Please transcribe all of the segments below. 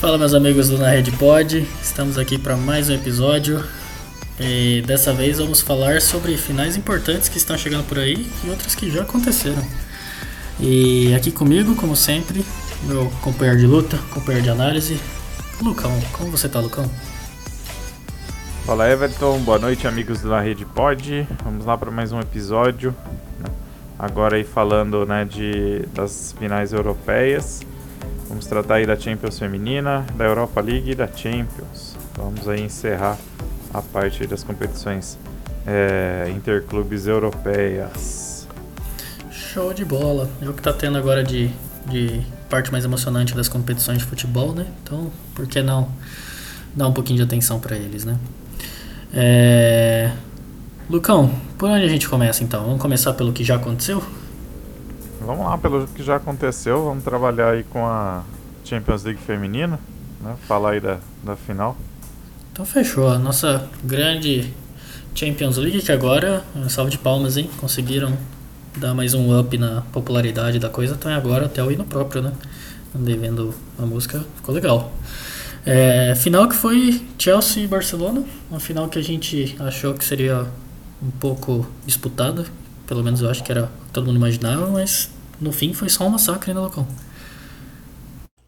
Fala meus amigos do Na Rede Pod, estamos aqui para mais um episódio e dessa vez vamos falar sobre finais importantes que estão chegando por aí e outras que já aconteceram. E aqui comigo, como sempre, meu companheiro de luta, companheiro de análise, Lucão. Como você tá, Lucão? Fala Everton, boa noite amigos da Rede Pod. Vamos lá para mais um episódio. Agora aí falando né, de, das finais europeias. Vamos tratar aí da Champions feminina, da Europa League e da Champions. Vamos aí encerrar a parte das competições é, interclubes europeias. Show de bola. É o que tá tendo agora de, de parte mais emocionante das competições de futebol, né? Então, por que não dar um pouquinho de atenção para eles, né? É... Lucão, por onde a gente começa então? Vamos começar pelo que já aconteceu? Vamos lá, pelo que já aconteceu. Vamos trabalhar aí com a Champions League feminina, né? Falar aí da, da final. Então fechou. A nossa grande Champions League, que agora, salve de palmas, hein? Conseguiram dar mais um up na popularidade da coisa, então agora até o hino próprio, né? Andei vendo a música, ficou legal. É, final que foi Chelsea e Barcelona, uma final que a gente achou que seria um pouco disputada, pelo menos eu acho que era todo mundo imaginava, mas no fim foi só um massacre né, local.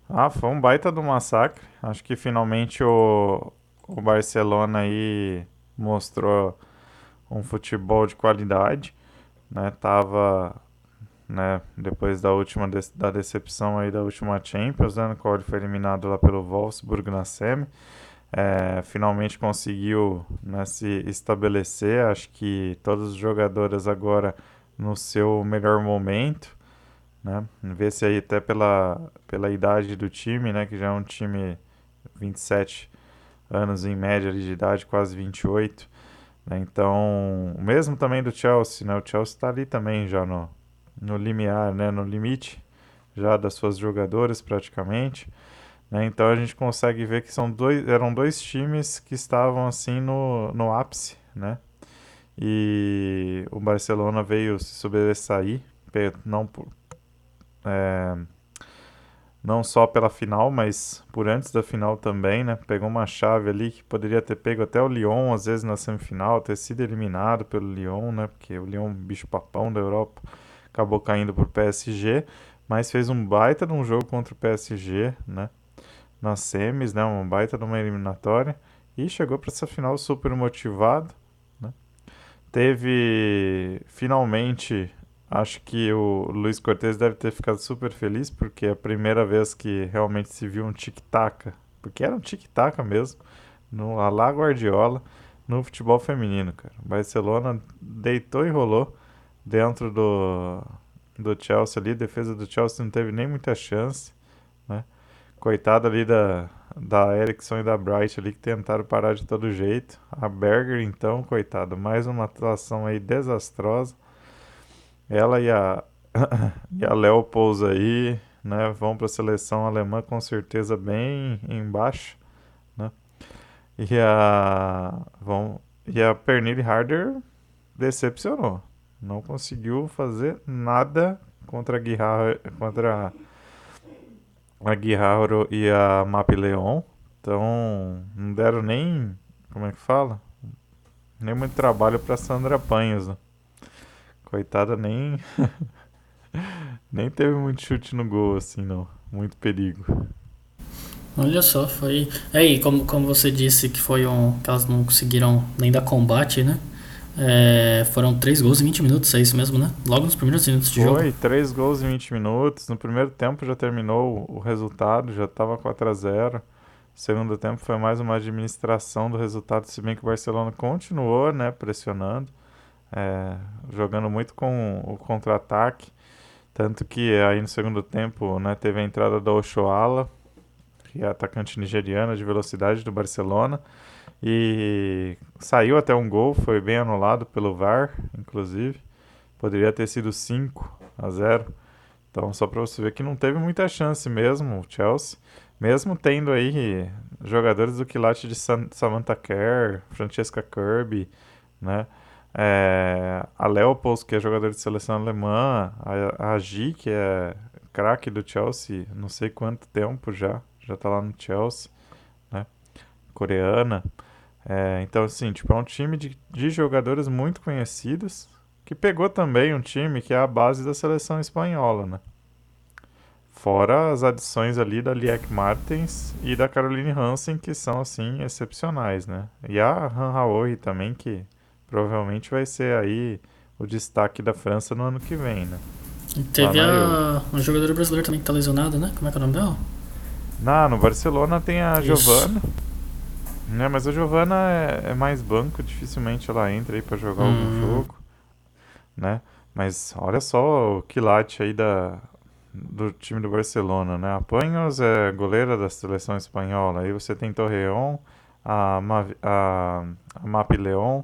Ah, foi um baita do massacre. Acho que finalmente o, o Barcelona aí mostrou um futebol de qualidade, né? Tava, né, depois da última de, da decepção aí da última Champions, né, no qual ele foi eliminado lá pelo Wolfsburg na semi. É, finalmente conseguiu né, se estabelecer. Acho que todas as jogadoras agora no seu melhor momento. Né? Vê se aí até pela, pela idade do time, né, que já é um time 27 anos em média de idade, quase 28. Né? Então, o mesmo também do Chelsea, né? O Chelsea está ali também já no, no limiar, né? no limite já das suas jogadoras praticamente. Né? Então a gente consegue ver que são dois, eram dois times que estavam assim no, no ápice, né? E o Barcelona veio se sobressair, não por, é, não só pela final, mas por antes da final também, né? Pegou uma chave ali que poderia ter pego até o Lyon, às vezes na semifinal, ter sido eliminado pelo Lyon, né? Porque o Lyon, bicho papão da Europa, acabou caindo por PSG, mas fez um baita de um jogo contra o PSG, né? Nas semis, né? Uma baita de uma eliminatória e chegou para essa final super motivado, né? Teve finalmente Acho que o Luiz Cortez deve ter ficado super feliz porque é a primeira vez que realmente se viu um tic-tac, porque era um tic-tac mesmo, no Alá Guardiola, no futebol feminino, cara. Barcelona deitou e rolou dentro do, do Chelsea ali, a defesa do Chelsea não teve nem muita chance, né? Coitado ali da, da Ericsson e da Bright ali que tentaram parar de todo jeito. A Berger, então, coitado, mais uma atuação aí desastrosa. Ela e a, e a Leopolds aí, né, vão para a seleção alemã com certeza bem embaixo, né? E a, vão, e a Pernille Harder decepcionou. Não conseguiu fazer nada contra a Guijarro, contra a Guijarro e a Map Leon. Então, não deram nem, como é que fala? Nem muito trabalho para Sandra Panhos, né? Coitada, nem. nem teve muito chute no gol, assim, não. Muito perigo. Olha só, foi. É, e como, como você disse que foi um. que elas não conseguiram nem dar combate, né? É, foram 3 gols em 20 minutos, é isso mesmo, né? Logo nos primeiros minutos de foi, jogo. Foi, 3 gols em 20 minutos. No primeiro tempo já terminou o resultado, já estava 4 a 0 Segundo tempo foi mais uma administração do resultado, se bem que o Barcelona continuou, né, pressionando é, jogando muito com o contra-ataque. Tanto que aí no segundo tempo né, teve a entrada da Oshoala, que é atacante nigeriana de velocidade do Barcelona. E saiu até um gol, foi bem anulado pelo VAR, inclusive. Poderia ter sido 5 a 0. Então, só para você ver que não teve muita chance mesmo o Chelsea. Mesmo tendo aí jogadores do quilate de Samantha Kerr, Francesca Kirby, né? É, a Leopold, que é jogador de seleção alemã, a, a Gi, que é craque do Chelsea, não sei quanto tempo já, já tá lá no Chelsea, né? Coreana. É, então, assim, tipo, é um time de, de jogadores muito conhecidos que pegou também um time que é a base da seleção espanhola, né? Fora as adições ali da Liek Martens e da Caroline Hansen, que são, assim, excepcionais, né? E a Han Haoi também, que provavelmente vai ser aí o destaque da França no ano que vem, né? E teve a, uma jogadora brasileira também que tá lesionada, né? Como é que é o nome dela? Não, no Barcelona tem a Isso. Giovana. Né, mas a Giovana é, é, mais banco, dificilmente ela entra aí para jogar hum. algum jogo, né? Mas olha só o quilate aí da, do time do Barcelona, né? A Panhos é goleira da seleção espanhola. Aí você tem Torreon, a, Ma, a, a Map Leon,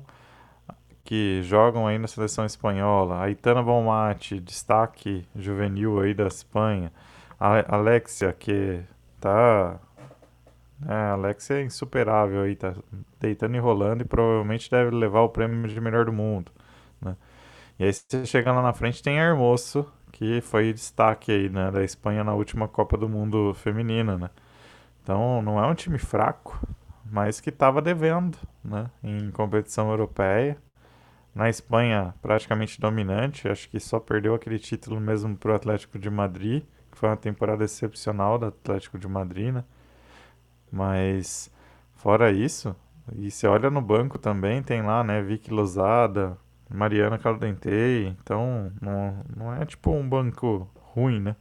que jogam aí na seleção espanhola. A Itana Bonmati, destaque juvenil aí da Espanha. A Alexia, que tá... É, a Alexia é insuperável aí, tá deitando e rolando e provavelmente deve levar o prêmio de melhor do mundo, né? E aí você chega lá na frente tem a Hermoso, que foi destaque aí, né, da Espanha na última Copa do Mundo feminina, né? Então não é um time fraco, mas que estava devendo, né, em competição europeia. Na Espanha, praticamente dominante, acho que só perdeu aquele título mesmo para o Atlético de Madrid, que foi uma temporada excepcional do Atlético de Madrid, né? Mas fora isso, e você olha no banco também, tem lá, né, Vicky Lozada, Mariana Caldentei, então não, não é tipo um banco ruim, né?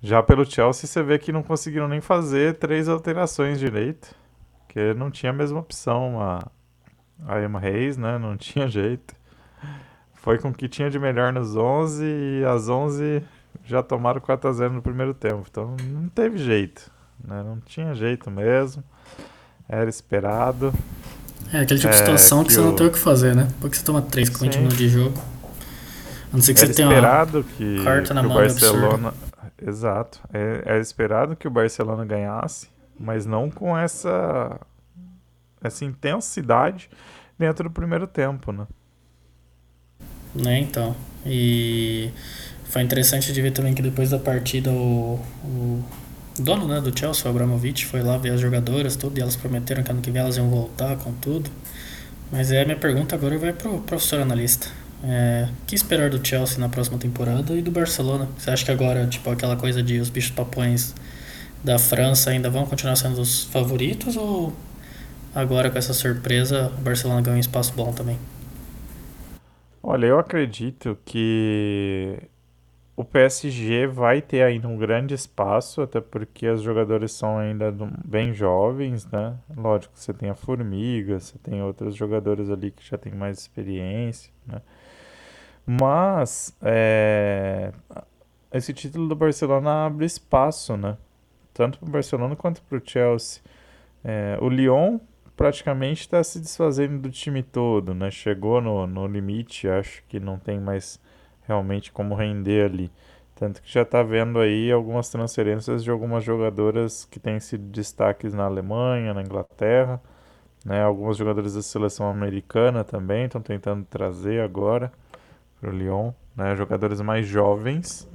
Já pelo Chelsea você vê que não conseguiram nem fazer três alterações direito, que não tinha a mesma opção a, a Emma Reis, né? Não tinha jeito. Foi com o que tinha de melhor nos 11 e as 11 já tomaram 4 a 0 no primeiro tempo, então não teve jeito, né? Não tinha jeito mesmo. Era esperado. É aquele tipo de é, situação que, que, você o... não tem o que fazer, né? Porque você toma 3 com 20 minutos de jogo. A não ser que Era você tenha uma que, carta na que mão o Barcelona... Absurdo. Exato. É, é esperado que o Barcelona ganhasse, mas não com essa, essa intensidade dentro do primeiro tempo, né? Né, então. E foi interessante de ver também que depois da partida o, o dono né, do Chelsea, o Abramovich, foi lá ver as jogadoras, tudo, e elas prometeram que ano que vem elas iam voltar com tudo. Mas é, minha pergunta agora vai pro professor analista. É, o que esperar do Chelsea na próxima temporada e do Barcelona? Você acha que agora, tipo, aquela coisa de os bichos papões da França ainda vão continuar sendo os favoritos ou agora com essa surpresa o Barcelona ganha um espaço bom também? Olha, eu acredito que o PSG vai ter ainda um grande espaço, até porque os jogadores são ainda bem jovens, né? Lógico, você tem a Formiga, você tem outros jogadores ali que já têm mais experiência, né? Mas é, esse título do Barcelona abre espaço, né? Tanto para o Barcelona quanto para o Chelsea. É, o Lyon praticamente está se desfazendo do time todo, né? Chegou no, no limite, acho que não tem mais realmente como render ali. Tanto que já está vendo aí algumas transferências de algumas jogadoras que têm sido destaques na Alemanha, na Inglaterra, né? Alguns jogadores da seleção americana também estão tentando trazer agora para o Lyon, né? Jogadores mais jovens,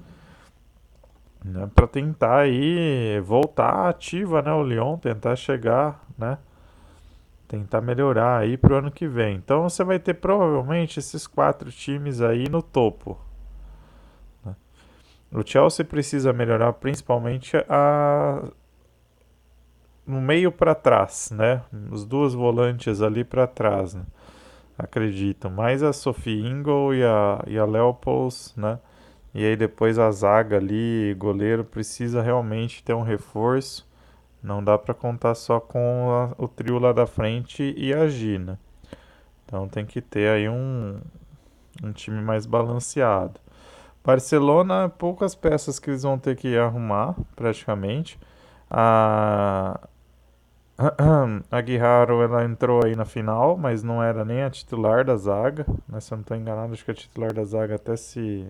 né? Para tentar aí voltar ativa, né? O Lyon tentar chegar, né? Tentar melhorar aí pro ano que vem. Então você vai ter provavelmente esses quatro times aí no topo. Né? O Chelsea precisa melhorar principalmente a no meio para trás, né? Os duas volantes ali para trás, né? acredito. Mais a Sophie Ingle e a, e a Leopolds, né? E aí depois a zaga ali, goleiro, precisa realmente ter um reforço. Não dá para contar só com a, o trio lá da frente e a Gina. Então tem que ter aí um, um time mais balanceado. Barcelona, poucas peças que eles vão ter que arrumar, praticamente. A, a Guijarro, ela entrou aí na final, mas não era nem a titular da zaga. Né? Se eu não estou enganado, acho que a titular da zaga até se,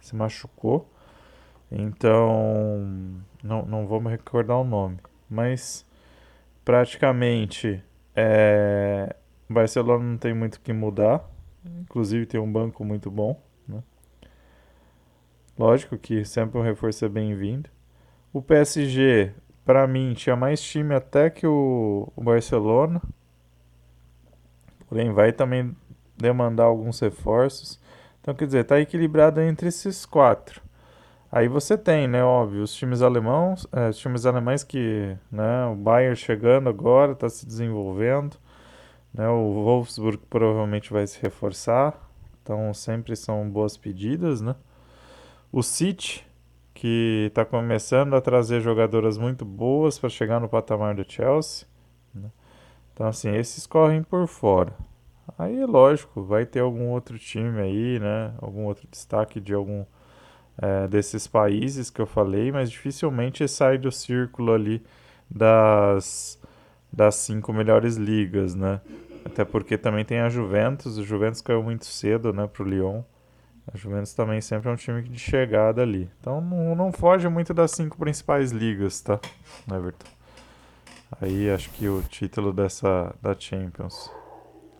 se machucou. Então, não, não vou me recordar o nome, mas praticamente é, Barcelona não tem muito o que mudar, inclusive tem um banco muito bom. Né? Lógico que sempre um reforço é bem-vindo. O PSG, para mim, tinha mais time até que o, o Barcelona. Porém, vai também demandar alguns reforços. Então, quer dizer, está equilibrado entre esses quatro. Aí você tem, né, óbvio, os times alemãos, é, os times alemães que, né, o Bayern chegando agora, está se desenvolvendo, né, o Wolfsburg provavelmente vai se reforçar, então sempre são boas pedidas, né. O City, que está começando a trazer jogadoras muito boas para chegar no patamar do Chelsea, né? então assim, esses correm por fora. Aí, lógico, vai ter algum outro time aí, né, algum outro destaque de algum é, desses países que eu falei, mas dificilmente sai do círculo ali das, das cinco melhores ligas, né? Até porque também tem a Juventus, o Juventus caiu muito cedo, né, pro Lyon. A Juventus também sempre é um time de chegada ali. Então não, não foge muito das cinco principais ligas, tá, Everton? Aí acho que o título dessa da Champions.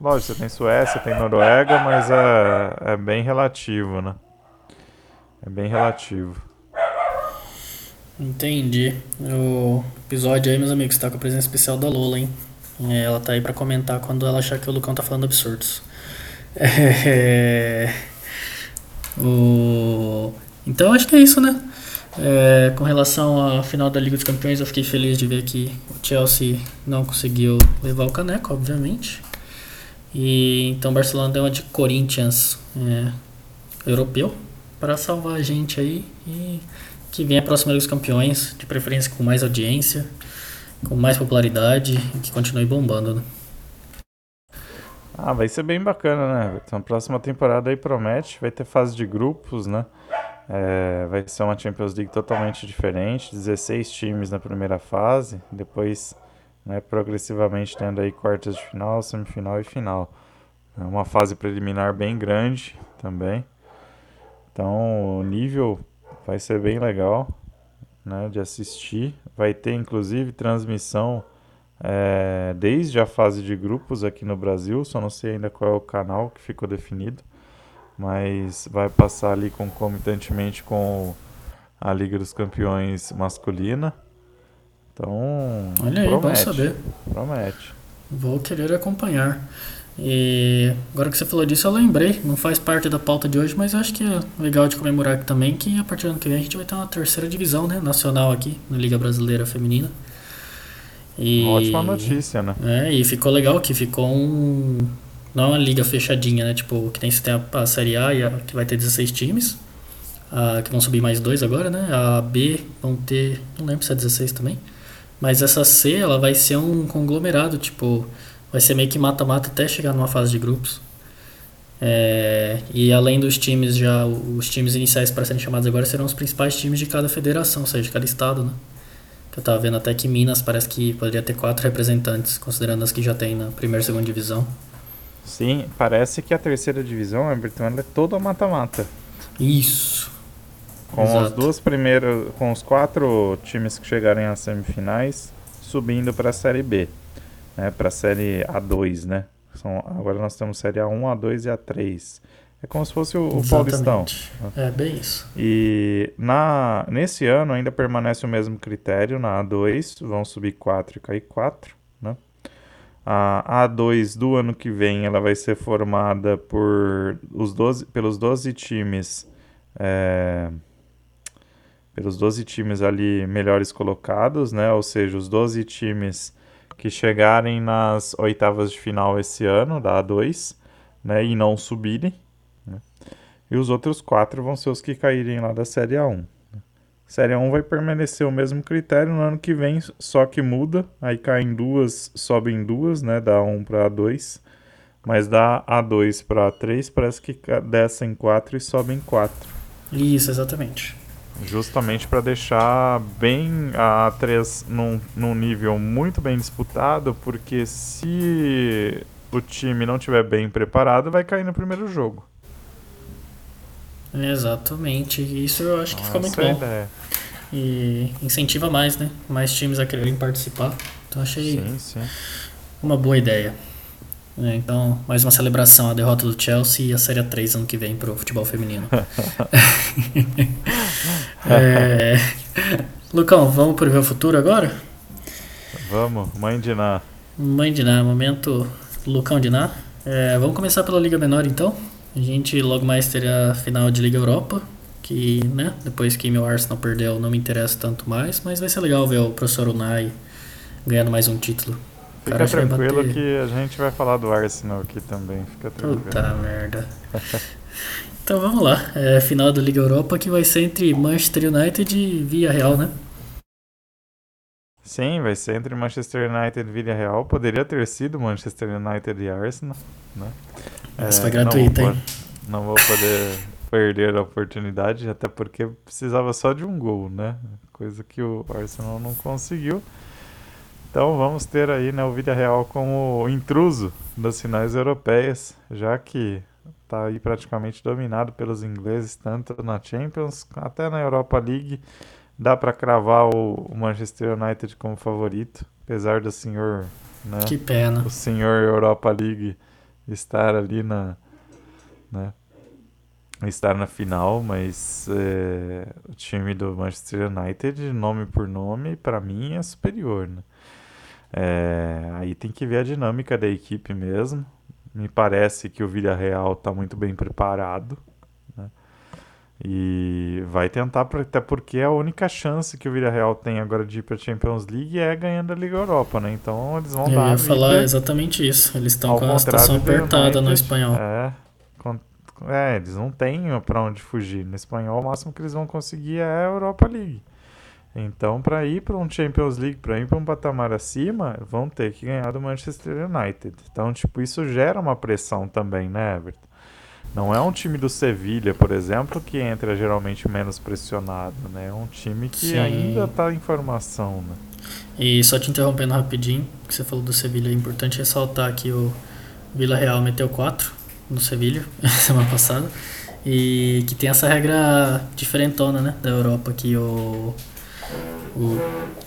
Lógico, você tem Suécia, tem Noruega, mas é, é bem relativo, né? É bem relativo. Entendi. O episódio aí, meus amigos, tá com a presença especial da Lola, hein? É, ela tá aí para comentar quando ela achar que o Lucão tá falando absurdos. É... O... Então acho que é isso, né? É, com relação à final da Liga dos Campeões, eu fiquei feliz de ver que o Chelsea não conseguiu levar o caneco, obviamente. E então Barcelona deu uma de Corinthians é, europeu, para salvar a gente aí e que venha a próxima Liga dos Campeões, de preferência com mais audiência, com mais popularidade e que continue bombando. Né? Ah, vai ser bem bacana, né? Então, a próxima temporada aí promete, vai ter fase de grupos, né? É, vai ser uma Champions League totalmente diferente, 16 times na primeira fase, depois né, progressivamente tendo aí quartas de final, semifinal e final. É uma fase preliminar bem grande também. Então o nível vai ser bem legal né, de assistir. Vai ter inclusive transmissão é, desde a fase de grupos aqui no Brasil, só não sei ainda qual é o canal que ficou definido, mas vai passar ali concomitantemente com a Liga dos Campeões masculina. Então, Olha aí, promete, bom saber. Promete. Vou querer acompanhar. E agora que você falou disso, eu lembrei, não faz parte da pauta de hoje, mas eu acho que é legal de comemorar aqui também que a partir do ano que vem a gente vai ter uma terceira divisão né, nacional aqui na Liga Brasileira Feminina. E, Ótima notícia, né? É, e ficou legal que ficou um. Não é uma liga fechadinha, né? Tipo, que tem, tem a, a Série A, e a, que vai ter 16 times. A, que vão subir mais dois agora, né? A B vão ter. Não lembro se é 16 também. Mas essa C, ela vai ser um conglomerado, tipo vai ser meio que mata-mata até chegar numa fase de grupos. É, e além dos times já, os times iniciais para serem chamados agora serão os principais times de cada federação, ou seja, de cada estado, né? Que eu tava vendo até que Minas parece que poderia ter quatro representantes, considerando as que já tem na primeira e segunda divisão. Sim, parece que a terceira divisão, Everton, ela é toda mata-mata. Isso. Com Exato. as duas primeiras, com os quatro times que chegarem às semifinais, subindo para a Série B né, para a série A2, né? São, agora nós temos série A1, A2 e A3. É como se fosse o, o Paulistão. É bem isso. E na, nesse ano ainda permanece o mesmo critério na A2, vão subir 4 e cair 4, né? A A2 do ano que vem ela vai ser formada por os 12, pelos 12 times é, pelos 12 times ali melhores colocados, né? Ou seja, os 12 times que chegarem nas oitavas de final esse ano, da A2, né, e não subirem. Né? E os outros quatro vão ser os que caírem lá da Série A1. Né? Série A1 vai permanecer o mesmo critério no ano que vem, só que muda. Aí caem duas, sobem duas, né, da A1 para A2. Mas da A2 para A3 parece que descem quatro e sobem quatro. Isso, exatamente. Justamente para deixar bem a A3 num, num nível muito bem disputado, porque se o time não tiver bem preparado, vai cair no primeiro jogo. Exatamente, isso eu acho que fica muito é bom. Ideia. E incentiva mais, né? Mais times a quererem participar. Então achei sim, sim. uma boa ideia. É, então, mais uma celebração, a derrota do Chelsea e a Série 3 ano que vem pro futebol feminino. é, Lucão, vamos prever o futuro agora? Vamos, mãe de Ná. Mãe de Ná, momento Lucão de Ná. É, vamos começar pela Liga Menor então. A gente logo mais terá a final de Liga Europa, que, né, depois que meu Arsenal perdeu, não me interessa tanto mais, mas vai ser legal ver o professor Unai ganhando mais um título. Fica tranquilo que a gente vai falar do Arsenal aqui também, fica tranquilo. Puta merda. então vamos lá, é, final da Liga Europa que vai ser entre Manchester United e Villarreal, né? Sim, vai ser entre Manchester United e Villarreal. Poderia ter sido Manchester United e Arsenal, né? Essa é, foi gratuita, não hein? Não vou poder perder a oportunidade, até porque precisava só de um gol, né? Coisa que o Arsenal não conseguiu. Então vamos ter aí né, o Villarreal como intruso das finais europeias, já que está aí praticamente dominado pelos ingleses, tanto na Champions até na Europa League. Dá para cravar o Manchester United como favorito, apesar do senhor, né? Que pena. O senhor Europa League estar ali na, né? Estar na final, mas é, o time do Manchester United, nome por nome, para mim é superior, né? É, aí tem que ver a dinâmica da equipe mesmo. Me parece que o Villarreal está muito bem preparado. Né? E vai tentar, até porque a única chance que o Villarreal tem agora de ir para a Champions League é ganhando a Liga Europa, né? Então eles vão Eu dar. Eu ia falar exatamente isso. Eles estão com a situação apertada no espanhol. É, é, eles não têm para onde fugir. No espanhol, o máximo que eles vão conseguir é a Europa League. Então, para ir para um Champions League, para ir para um patamar acima, vão ter que ganhar do Manchester United. Então, tipo, isso gera uma pressão também, né, Everton? Não é um time do Sevilha, por exemplo, que entra geralmente menos pressionado, né? É um time que Sim. ainda está em formação, né? E só te interrompendo rapidinho, que você falou do Sevilha, é importante ressaltar que o Vila Real meteu 4 no Sevilha semana passada e que tem essa regra diferentona, né, da Europa que o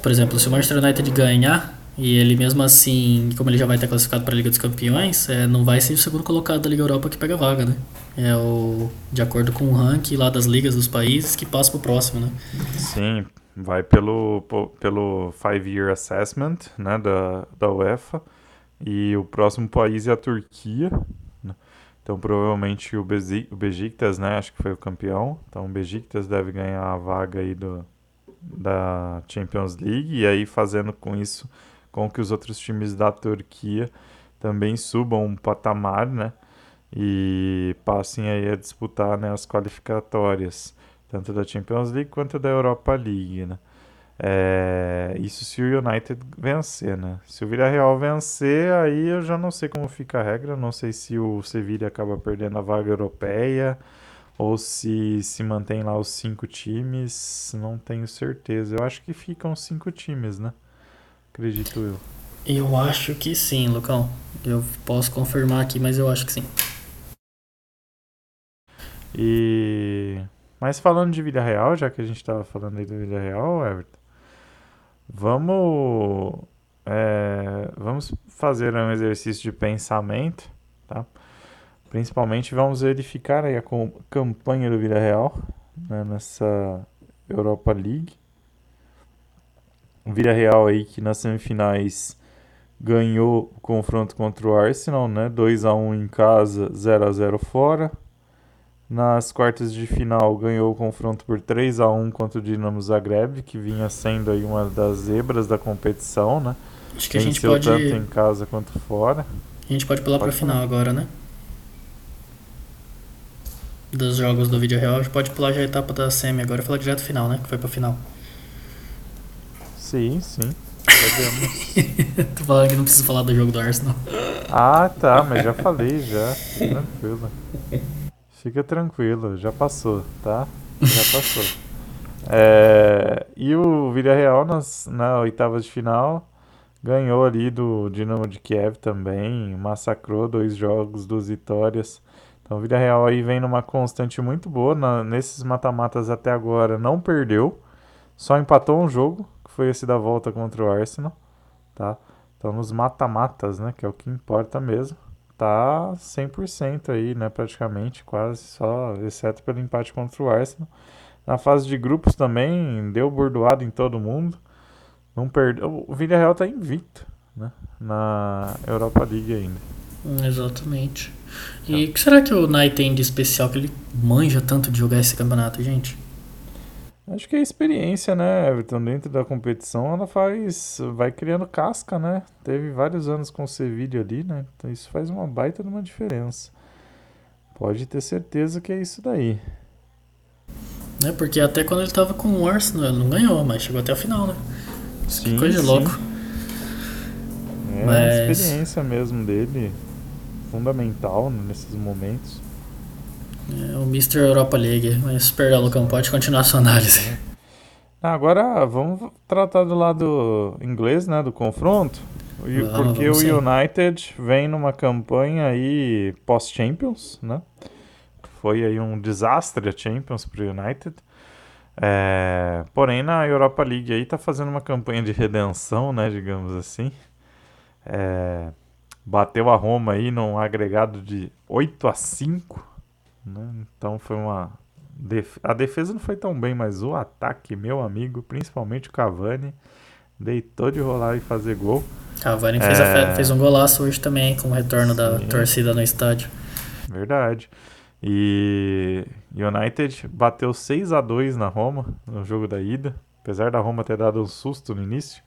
por exemplo, se o Manchester United ganhar e ele mesmo assim, como ele já vai estar classificado para a Liga dos Campeões, é, não vai ser o segundo colocado da Liga Europa que pega a vaga, né? É o de acordo com o ranking lá das ligas dos países que passa para o próximo, né? Sim, vai pelo pelo five year assessment, né, da da UEFA. E o próximo país é a Turquia. Né? Então provavelmente o Besiktas, né, acho que foi o campeão. Então o Besiktas deve ganhar a vaga aí do da Champions League e aí fazendo com isso com que os outros times da Turquia também subam um patamar, né? E passem aí a disputar né, as qualificatórias, tanto da Champions League quanto da Europa League, né? É, isso se o United vencer, né? Se o Villarreal vencer, aí eu já não sei como fica a regra, não sei se o Sevilla acaba perdendo a vaga europeia, ou se se mantém lá os cinco times, não tenho certeza. Eu acho que ficam cinco times, né? Acredito eu. Eu acho que sim, Lucão. Eu posso confirmar aqui, mas eu acho que sim. E mas falando de vida real, já que a gente estava falando aí da vida real, Everton, vamos é, vamos fazer um exercício de pensamento, tá? Principalmente vamos verificar aí a campanha do Vila Real né, nessa Europa League. O Vila Real aí que nas semifinais ganhou o confronto contra o Arsenal, né? 2 a 1 em casa, 0 a 0 fora. Nas quartas de final ganhou o confronto por 3 a 1 contra o Dinamo Zagreb, que vinha sendo aí uma das zebras da competição, né? Acho que a gente pode tanto em casa quanto fora. A gente pode pular para a final agora, né? Dos jogos do vídeo real, a gente pode pular já a etapa da semi agora e falar direto final, né? Que foi pra final. Sim, sim. Tô falando que não preciso falar do jogo do Arsenal. Ah, tá, mas já falei já. Tranquilo. Fica tranquilo, já passou, tá? Já passou. É, e o Villarreal nas, na oitava de final ganhou ali do Dinamo de Kiev também, massacrou dois jogos, duas vitórias. Então, o Real aí vem numa constante muito boa. Na, nesses mata-matas até agora não perdeu. Só empatou um jogo, que foi esse da volta contra o Arsenal. Tá? Então, nos mata-matas, né, que é o que importa mesmo, tá 100% aí, né, praticamente, quase só, exceto pelo empate contra o Arsenal. Na fase de grupos também, deu bordoado em todo mundo. Não perdeu. O Villarreal tá invicto, né? Na Europa League ainda. Hum, exatamente. E o que será que o Nai tem de especial que ele manja tanto de jogar esse campeonato, gente? Acho que é a experiência, né, Everton? Dentro da competição, ela faz. vai criando casca, né? Teve vários anos com o Sevilla ali, né? Então isso faz uma baita de uma diferença. Pode ter certeza que é isso daí. É, porque até quando ele tava com o Arsenal, ele não ganhou, mas chegou até a final, né? Sim, que coisa de louco. É mas... a experiência mesmo dele, fundamental nesses momentos. É o Mr. Europa League. Mas, perdão, Lucão, pode continuar a sua análise. Agora vamos tratar do lado inglês, né, do confronto. Vamos, porque vamos o sim. United vem numa campanha aí pós-Champions, né? Foi aí um desastre a Champions para o United. É, porém, na Europa League aí tá fazendo uma campanha de redenção, né, digamos assim. É, bateu a Roma aí num agregado de 8 a 5 né? Então foi uma. Def... A defesa não foi tão bem, mas o ataque, meu amigo, principalmente o Cavani, deitou de rolar e fazer gol. Cavani é... fez, fe... fez, um golaço hoje também, com o retorno Sim. da torcida no estádio. Verdade. E United bateu 6 a 2 na Roma no jogo da ida, apesar da Roma ter dado um susto no início.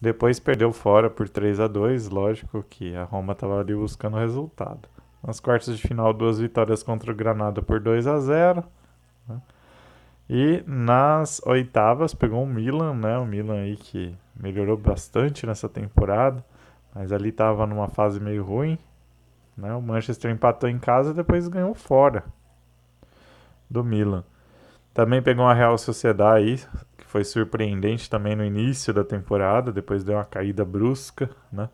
Depois perdeu fora por 3 a 2 lógico que a Roma estava ali buscando o resultado. Nas quartas de final, duas vitórias contra o Granada por 2 a 0 né? E nas oitavas pegou o Milan, né? O Milan aí que melhorou bastante nessa temporada, mas ali estava numa fase meio ruim. Né? O Manchester empatou em casa e depois ganhou fora do Milan. Também pegou a Real Sociedade aí, foi surpreendente também no início da temporada, depois deu uma caída brusca, né?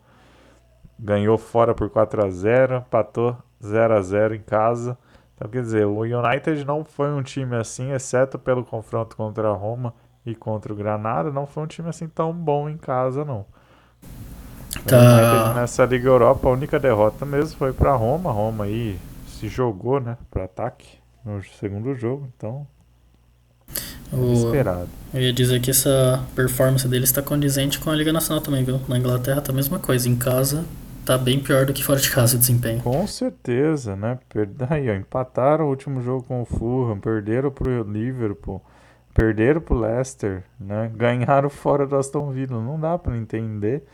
ganhou fora por 4 a 0 empatou 0 a 0 em casa. Então, quer dizer, o United não foi um time assim, exceto pelo confronto contra a Roma e contra o Granada, não foi um time assim tão bom em casa, não. Tá. O United nessa Liga Europa, a única derrota mesmo foi para Roma. Roma aí se jogou, né, para ataque no segundo jogo, então o... esperado. Eu ia dizer que essa performance dele está condizente com a Liga Nacional também, viu? Na Inglaterra tá a mesma coisa, em casa tá bem pior do que fora de casa o desempenho. Com certeza, né? Aí, ó, empataram o último jogo com o Fulham, perderam pro Liverpool, perderam pro Leicester, né? Ganharam fora do Aston Villa. Não dá para entender,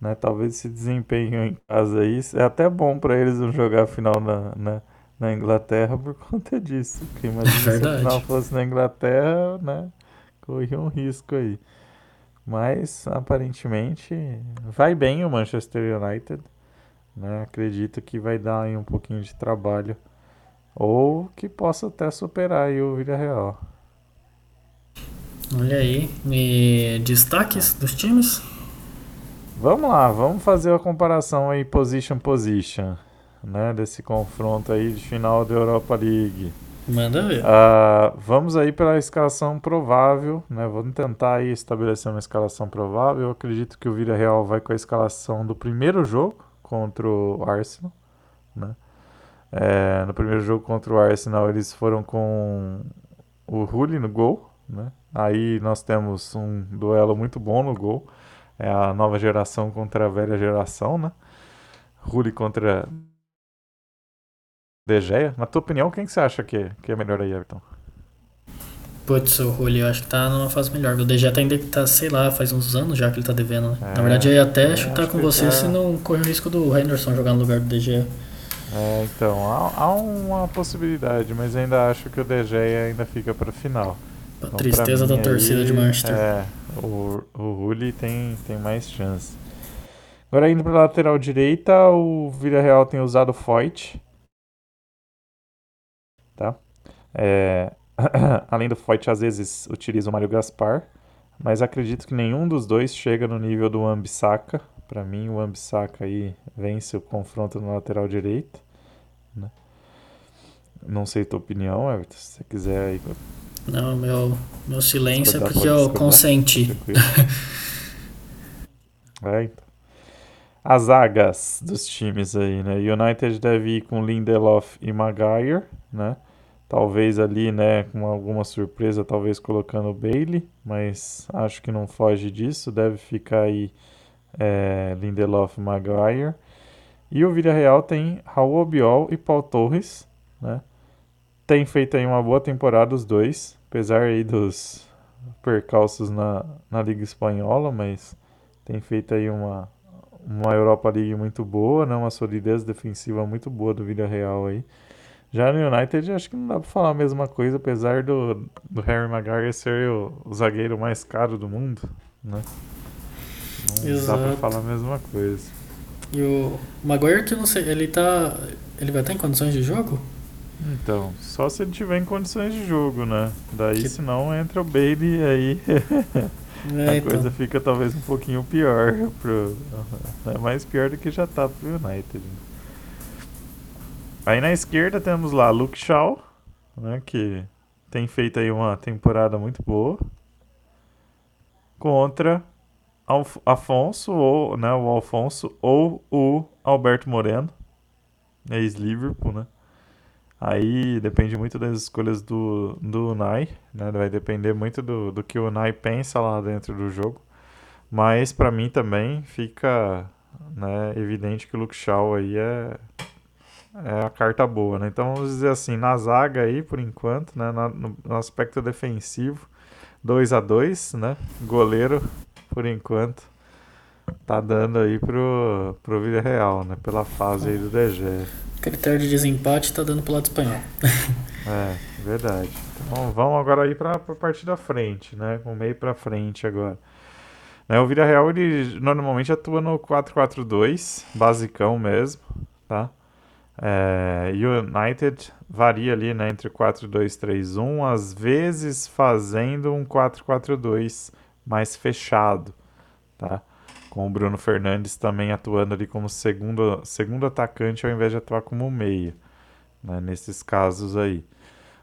né? Talvez esse desempenho em casa aí é até bom para eles não jogar a final na, na, na, Inglaterra por conta disso. Porque imagina é se a final fosse na Inglaterra, né? Corria um risco aí. Mas aparentemente vai bem o Manchester United. Né? Acredito que vai dar aí um pouquinho de trabalho. Ou que possa até superar aí o Villarreal. Olha aí. E destaques dos times? Vamos lá, vamos fazer a comparação aí position position, né, desse confronto aí de final da Europa League. Manda ver. Uh, vamos aí pela escalação provável, né? Vamos tentar aí estabelecer uma escalação provável. Eu acredito que o Villarreal vai com a escalação do primeiro jogo, contra o Arsenal, né? É, no primeiro jogo contra o Arsenal eles foram com o Rulli no gol, né? Aí nós temos um duelo muito bom no gol, é a nova geração contra a velha geração, né? Rulli contra De Gea. Na tua opinião, quem que você acha que, que é melhor aí, Everton? Putz, o Julio eu acho que tá numa fase melhor. O DG tá ainda tá, sei lá, faz uns anos já que ele tá devendo, né? É, Na verdade, eu ia até é, chutar com você tá... se não corre o risco do Henderson jogar no lugar do DG. É, então, há, há, uma possibilidade, mas ainda acho que o DG ainda fica pra final. A então, tristeza da torcida aí, de Manchester. É, o, o Rulli tem, tem mais chance. Agora indo pra lateral direita, o Villarreal tem usado o Foyt. Tá? É, Além do Foyt, às vezes utiliza o Mário Gaspar, mas acredito que nenhum dos dois chega no nível do Ambissaca. Para mim, o Ambissaca aí vence o confronto no lateral direito. Né? Não sei tua opinião, Everton, se você quiser aí. Não, meu, meu silêncio é porque eu consenti. é, então. As zagas dos times aí, né? United deve ir com Lindelof e Maguire, né? Talvez ali, né, com alguma surpresa, talvez colocando o Bailey, mas acho que não foge disso. Deve ficar aí é, Lindelof Maguire. E o Villarreal tem Raul Obiol e Paul Torres, né? Tem feito aí uma boa temporada os dois, apesar aí dos percalços na, na Liga Espanhola, mas tem feito aí uma, uma Europa League muito boa, né? Uma solidez defensiva muito boa do Villarreal aí. Já no United, acho que não dá pra falar a mesma coisa, apesar do, do Harry Maguire ser o, o zagueiro mais caro do mundo, né? Não Exato. dá pra falar a mesma coisa. E o Maguire, que não sei, ele tá. Ele vai estar em condições de jogo? Então, só se ele tiver em condições de jogo, né? Daí, Que- se não, entra o Bailey aí É, a então. coisa fica talvez um pouquinho pior pro... É mais pior do que já tá pro United. Aí na esquerda temos lá Luke Shaw, né, que tem feito aí uma temporada muito boa. Contra Alf Afonso, ou, né, o Alfonso, ou o Alberto Moreno, ex-Liverpool, né? Aí depende muito das escolhas do, do Unai, né? Vai depender muito do, do que o Unai pensa lá dentro do jogo. Mas pra mim também fica né, evidente que o Luke Shaw aí é, é a carta boa, né? Então vamos dizer assim, na zaga aí, por enquanto, né? na- no, no aspecto defensivo, 2 a 2 né? Goleiro, por enquanto, tá dando aí pro, pro Villarreal, né? Pela fase aí do DG. Critério de desempate tá dando pro lado espanhol. É, verdade. Então vamos agora aí para a parte da frente, né? Com meio para frente agora. Né, o Villarreal ele normalmente atua no 4-4-2, basicão mesmo, tá? É, United varia ali, né, entre 4-2-3-1, às vezes fazendo um 4-4-2 mais fechado, tá? Com o Bruno Fernandes também atuando ali como segundo, segundo atacante ao invés de atuar como meia, né, nesses casos aí.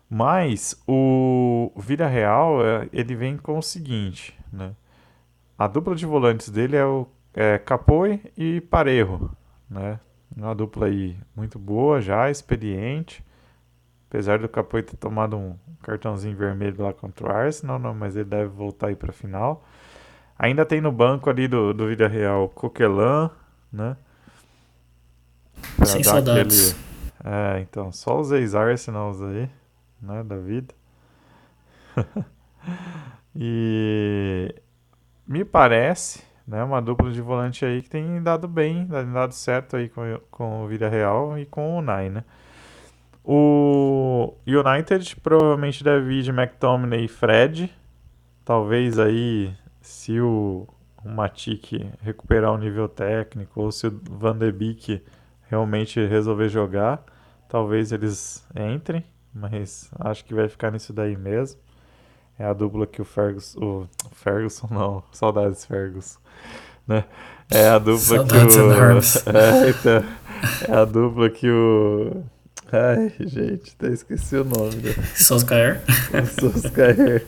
Mas o Villarreal, é, ele vem com o seguinte, né? A dupla de volantes dele é o é, Capoe e Parejo, né? Uma dupla aí muito boa já, experiente. Apesar do Capoe ter tomado um cartãozinho vermelho lá contra o Arsenal, não, mas ele deve voltar aí para a final. Ainda tem no banco ali do, do Villarreal Coquelin, né? Pra Sem saudades. aquele- É, então, só os ex-Arsenals aí, né, da vida. e me parece, né, uma dupla de volante aí que tem dado bem, tem dado certo aí com, com o Villarreal e com o Unai, né. O United provavelmente deve ir de McTominay e Fred. Talvez aí, se o, o Matic recuperar o nível técnico ou se o Van de Beek realmente resolver jogar, talvez eles entrem, mas acho que vai ficar nisso daí mesmo. É a dupla que o Ferguson, o Ferguson não, saudades Ferguson, né? É a dupla Saudades que o é, então, é a dupla que o Ai, gente, até esqueci o nome né? Solskjaer.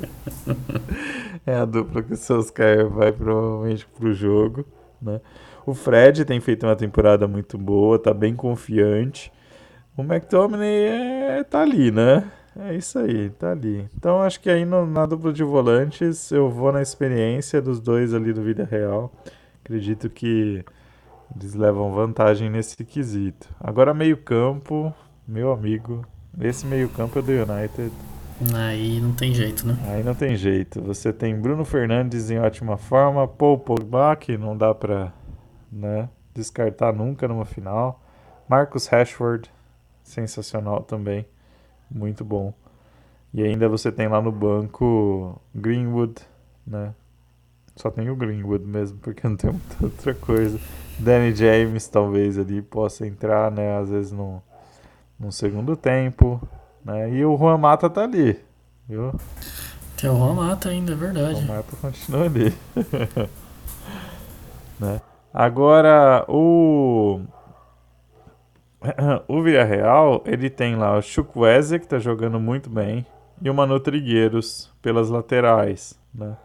É a dupla que o Solskjaer vai provavelmente pro jogo, né? O Fred tem feito uma temporada muito boa, tá bem confiante. O McTominay é, tá ali, né? É isso aí, tá ali. Então acho que aí no- na dupla de volantes eu vou na experiência dos dois ali do Vida Real. Acredito que eles levam vantagem nesse quesito. Agora meio campo, meu amigo, esse meio campo é do United. Aí não tem jeito, né? Aí não tem jeito. Você tem Bruno Fernandes em ótima forma, Paul Pogba, que não dá pra né, descartar nunca numa final. Marcus Rashford, sensacional também, muito bom. E ainda você tem lá no banco Greenwood, né? Só tem o Greenwood mesmo, porque não tem muita outra coisa. Danny James talvez ali possa entrar, né? Às vezes no, no segundo tempo, né? E o Juan Mata tá ali, viu? Tem o Juan Mata ainda, é O verdade. Mata continua ali. né? Agora, o. O Villarreal, ele tem lá o Chukwueze, que tá jogando muito bem, e o Manu Trigueiros pelas laterais, né?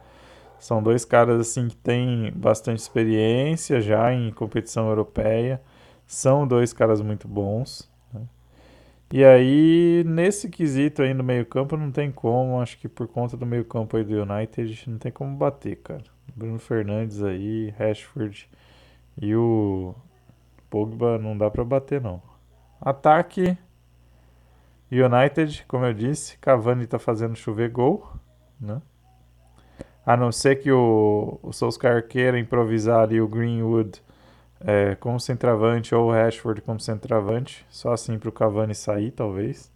São dois caras assim que têm bastante experiência já em competição europeia. São dois caras muito bons. né? E aí, nesse quesito aí no meio-campo, não tem como. Acho que por conta do meio-campo aí do United, não tem como bater, cara. Bruno Fernandes aí, Rashford e o Pogba não dá para bater, não. Ataque. United, como eu disse, Cavani tá fazendo chover gol, né? A não ser que o, o Solskjaer queira improvisar ali o Greenwood é, como centroavante ou o Rashford como centroavante, só assim para o Cavani sair, talvez.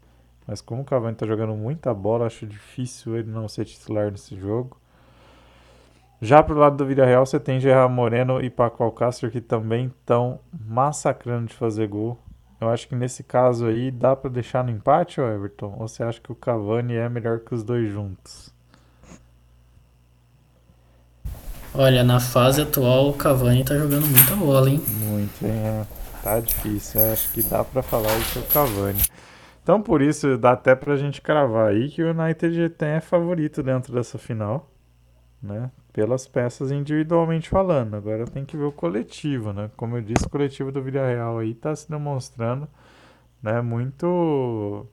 Mas como o Cavani está jogando muita bola, acho difícil ele não ser titular nesse jogo. Já pro lado do Vila Real, você tem Gerard Moreno e Paco Alcácer que também estão massacrando de fazer gol. Eu acho que nesse caso aí dá para deixar no empate, ou Everton? Ou você acha que o Cavani é melhor que os dois juntos? Olha, na fase atual o Cavani tá jogando muita bola, hein? Muito, hein? É, tá difícil. Eu acho que dá para falar isso o Cavani. Então por isso dá até pra gente cravar aí que o United tem é favorito dentro dessa final, né? Pelas peças individualmente falando. Agora tem que ver o coletivo, né? Como eu disse, o coletivo do Villarreal aí tá se demonstrando, né, muito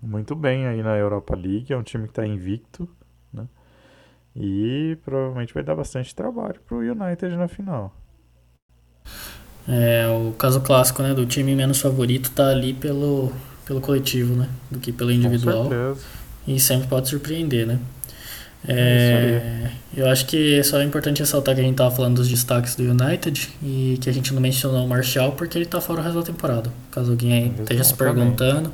muito bem aí na Europa League, é um time que está invicto, e provavelmente vai dar bastante trabalho pro United na final. É, o caso clássico, né, do time menos favorito tá ali pelo, pelo coletivo, né, do que pelo individual. Com certeza. E sempre pode surpreender, né. É, é eu acho que é só importante ressaltar que a gente tava falando dos destaques do United e que a gente não mencionou o Martial porque ele tá fora o resto da temporada. Caso alguém aí esteja se perguntando.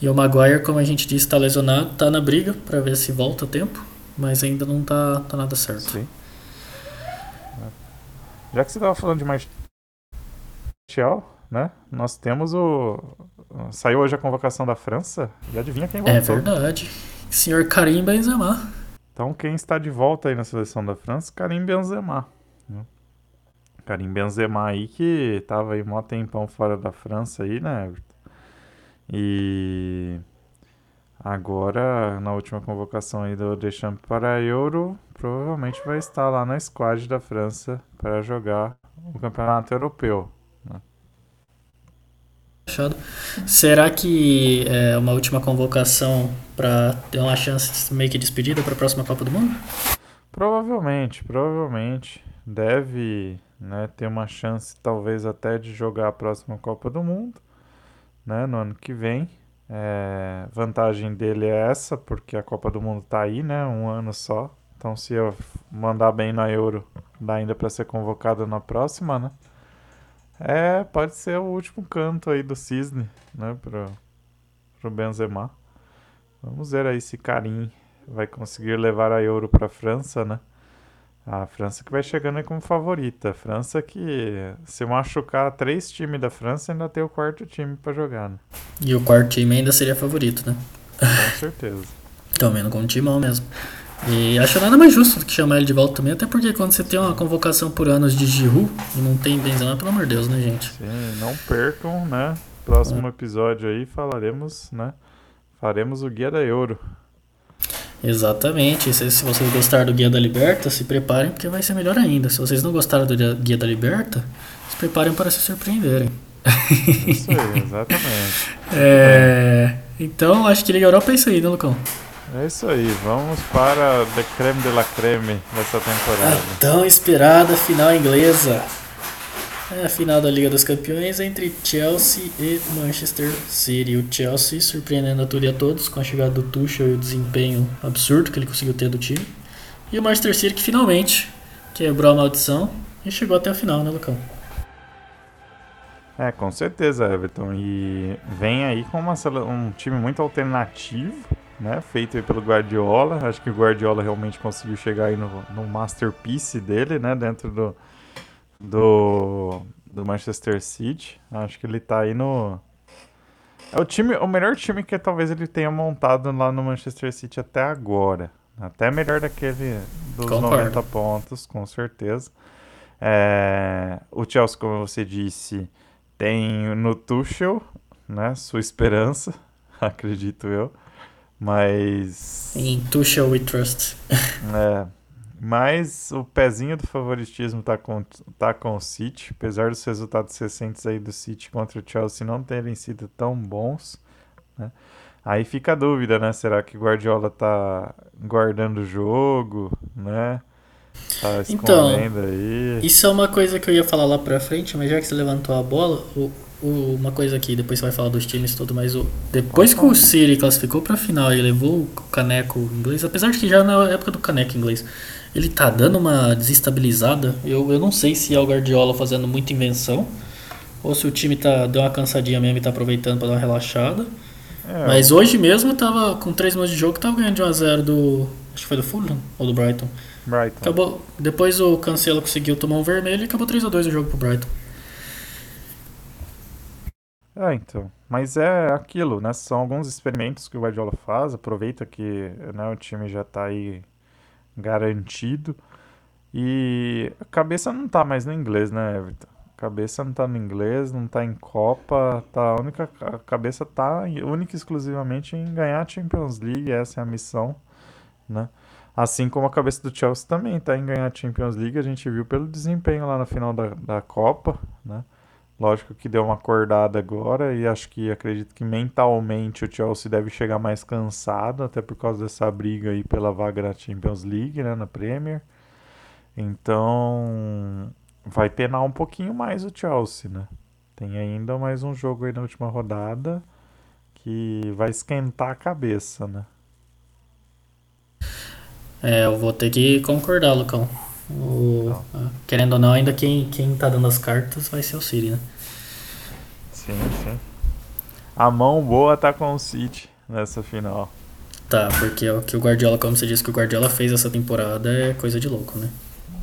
E o Maguire, como a gente disse, está lesionado, tá na briga para ver se volta a tempo mas ainda não tá, tá nada certo. Sim. Já que você estava falando de Martial, né? Nós temos o. Saiu hoje a convocação da França. E adivinha quem voltou? É verdade. Senhor Karim Benzema. Então quem está de volta aí na seleção da França? Karim Benzema. Né? Karim Benzema aí que estava aí um tempão fora da França aí, né, Everton? E Agora, na última convocação aí do Deschamps para Euro, provavelmente vai estar lá na squad da França para jogar o campeonato europeu. Né? Será que é uma última convocação para ter uma chance meio que despedida para a próxima Copa do Mundo? Provavelmente, provavelmente. Deve né, ter uma chance, talvez até, de jogar a próxima Copa do Mundo né, no ano que vem. É, vantagem dele é essa, porque a Copa do Mundo tá aí, né? Um ano só. Então, se eu mandar bem na Euro, dá ainda para ser convocado na próxima, né? É, pode ser o último canto aí do Cisne, né? Pro, pro Benzema. Vamos ver aí se Karim vai conseguir levar a Euro para França, né? A França que vai chegando aí como favorita. A França que, se machucar três times da França, ainda tem o quarto time para jogar, né? E o quarto time ainda seria favorito, né? Com certeza. Estão vendo com um timão mesmo. E acho nada mais justo do que chamar ele de volta também, até porque quando você tem uma convocação por anos de Giroud e não tem Benzema, pelo amor de Deus, né, gente? Sim, não percam, né? Próximo é. episódio aí falaremos, né? Faremos o guia da Euro. Exatamente. Se, se vocês gostaram do Guia da Liberta, se preparem porque vai ser melhor ainda. Se vocês não gostaram do Guia da Liberta, se preparem para se surpreenderem. Isso aí, exatamente. é, então, acho que Liga Europa é isso aí, né, Lucão? É isso aí, vamos para The Creme de la Creme dessa temporada. A tão esperada final inglesa. É a final da Liga dos Campeões entre Chelsea e Manchester City. O Chelsea surpreendendo a tudo e a todos com a chegada do Tuchel e o desempenho absurdo que ele conseguiu ter do time. E o Manchester City que finalmente quebrou a maldição e chegou até a final, né, Lucão? É, com certeza, Everton. E vem aí com uma, um time muito alternativo, né? Feito pelo Guardiola. Acho que o Guardiola realmente conseguiu chegar aí no, no masterpiece dele, né? Dentro do, do, do Manchester City. Acho que ele tá aí no. É o time, o melhor time que talvez ele tenha montado lá no Manchester City até agora. Até melhor daquele dos Concordo. 90 pontos, com certeza. É, o Chelsea, como você disse, tem no Tuchel, né? Sua esperança, acredito eu. Mas. Em Tuchel we trust. é. Mas o pezinho do favoritismo tá com, tá com o City, apesar dos resultados recentes aí do City contra o Chelsea não terem sido tão bons, né? Aí fica a dúvida, né? Será que Guardiola tá guardando o jogo, né? Tá então, aí. Isso é uma coisa que eu ia falar lá pra frente, mas já que você levantou a bola, o, o, uma coisa aqui, depois você vai falar dos times e tudo, mas o, depois que o City classificou pra final e levou o caneco inglês, apesar de que já na época do caneco inglês, ele tá dando uma desestabilizada. Eu, eu não sei se é o Guardiola fazendo muita invenção, ou se o time tá, deu uma cansadinha mesmo e tá aproveitando pra dar uma relaxada. É, mas hoje mesmo eu tava com 3 minutos de jogo, tava ganhando de 1x0 do. Acho que foi do Fulham ou do Brighton. Brighton. Acabou, depois o Cancelo conseguiu tomar um vermelho e acabou 3x2 o jogo pro Brighton. É, então. Mas é aquilo, né? São alguns experimentos que o Guardiola faz. Aproveita que né, o time já tá aí garantido. E a cabeça não tá mais no inglês, né, Everton? A cabeça não tá no inglês, não tá em Copa, tá a única a cabeça tá única e exclusivamente em ganhar a Champions League, essa é a missão, né? Assim como a cabeça do Chelsea também está em ganhar a Champions League, a gente viu pelo desempenho lá na final da, da Copa, né? Lógico que deu uma acordada agora e acho que acredito que mentalmente o Chelsea deve chegar mais cansado, até por causa dessa briga aí pela vaga na Champions League, né, na Premier. Então, vai penar um pouquinho mais o Chelsea, né? Tem ainda mais um jogo aí na última rodada que vai esquentar a cabeça, né? É, eu vou ter que concordar, Lucão. O, ah, querendo ou não, ainda quem, quem tá dando as cartas vai ser o City, né? Sim, sim. A mão boa tá com o City nessa final. Tá, porque o que o Guardiola, como você disse, que o Guardiola fez essa temporada é coisa de louco, né?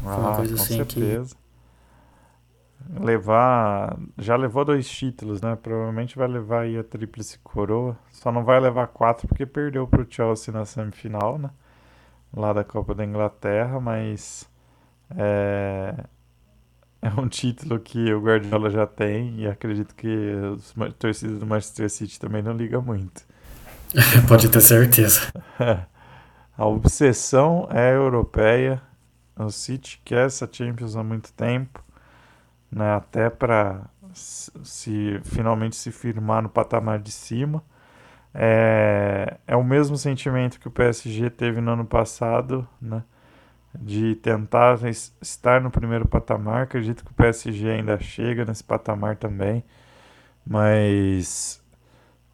Foi uma ah, coisa com assim certeza. que. Levar. Já levou dois títulos, né? Provavelmente vai levar aí a tríplice coroa. Só não vai levar quatro porque perdeu pro Chelsea na semifinal, né? lá da Copa da Inglaterra, mas é, é um título que o Guardiola já tem e acredito que os torcidas do Manchester City também não ligam muito. Pode ter certeza. A obsessão é europeia. O City quer essa Champions há muito tempo, né? até para se finalmente se firmar no patamar de cima. É, é o mesmo sentimento que o PSG teve no ano passado, né? De tentar estar no primeiro patamar. Acredito que o PSG ainda chega nesse patamar também. Mas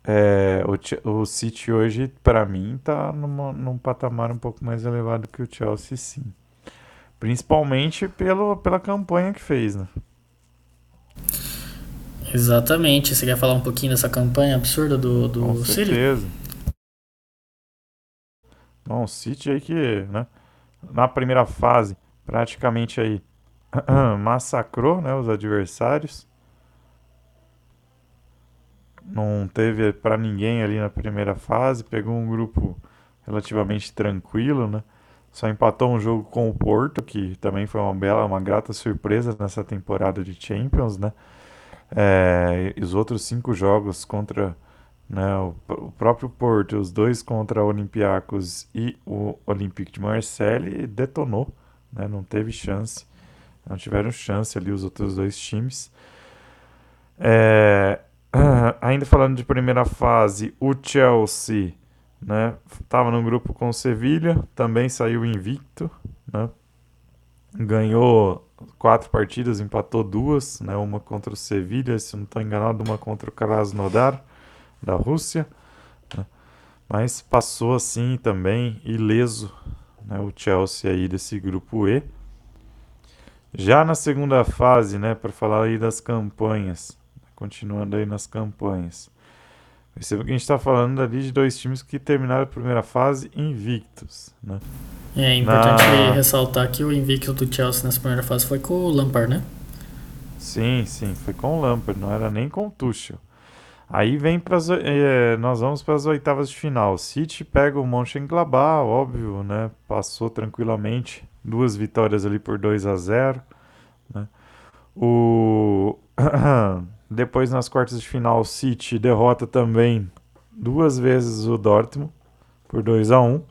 é, o, o City hoje, para mim, está num patamar um pouco mais elevado que o Chelsea, sim. Principalmente pelo, pela campanha que fez, né? Exatamente. Você quer falar um pouquinho dessa campanha absurda do, do Com certeza. Bom, o City aí que, né, na primeira fase, praticamente aí massacrou, né, os adversários. Não teve para ninguém ali na primeira fase, pegou um grupo relativamente tranquilo, né? Só empatou um jogo com o Porto, que também foi uma bela, uma grata surpresa nessa temporada de Champions, né? É, os outros cinco jogos contra né, o, o, próprio Porto, os dois contra o Olympiacos e o Olympique de Marseille, detonou, né, não teve chance, não tiveram chance ali os outros dois times. É, ainda falando de primeira fase, o Chelsea estava né, no grupo com o Sevilha, também saiu invicto, né, ganhou quatro partidas, empatou duas, né? Uma contra o Sevilha, se não estou enganado, uma contra o Krasnodar da Rússia, né? mas passou assim também ileso, né? O Chelsea aí desse grupo E. Já na segunda fase, né? Para falar aí das campanhas, continuando aí nas campanhas. Perceba que a gente está falando ali de dois times que terminaram a primeira fase invictos, né? É importante Na... ressaltar que o invicto do Chelsea nessa primeira fase foi com o Lampard, né? Sim, sim, foi com o Lampard, não era nem com o Tuchel. Aí vem para é, nós vamos para as oitavas de final. City pega o Mönchengladbach, óbvio, né? Passou tranquilamente, duas vitórias ali por 2 a 0, né? O depois nas quartas de final, o City derrota também duas vezes o Dortmund por 2 a 1.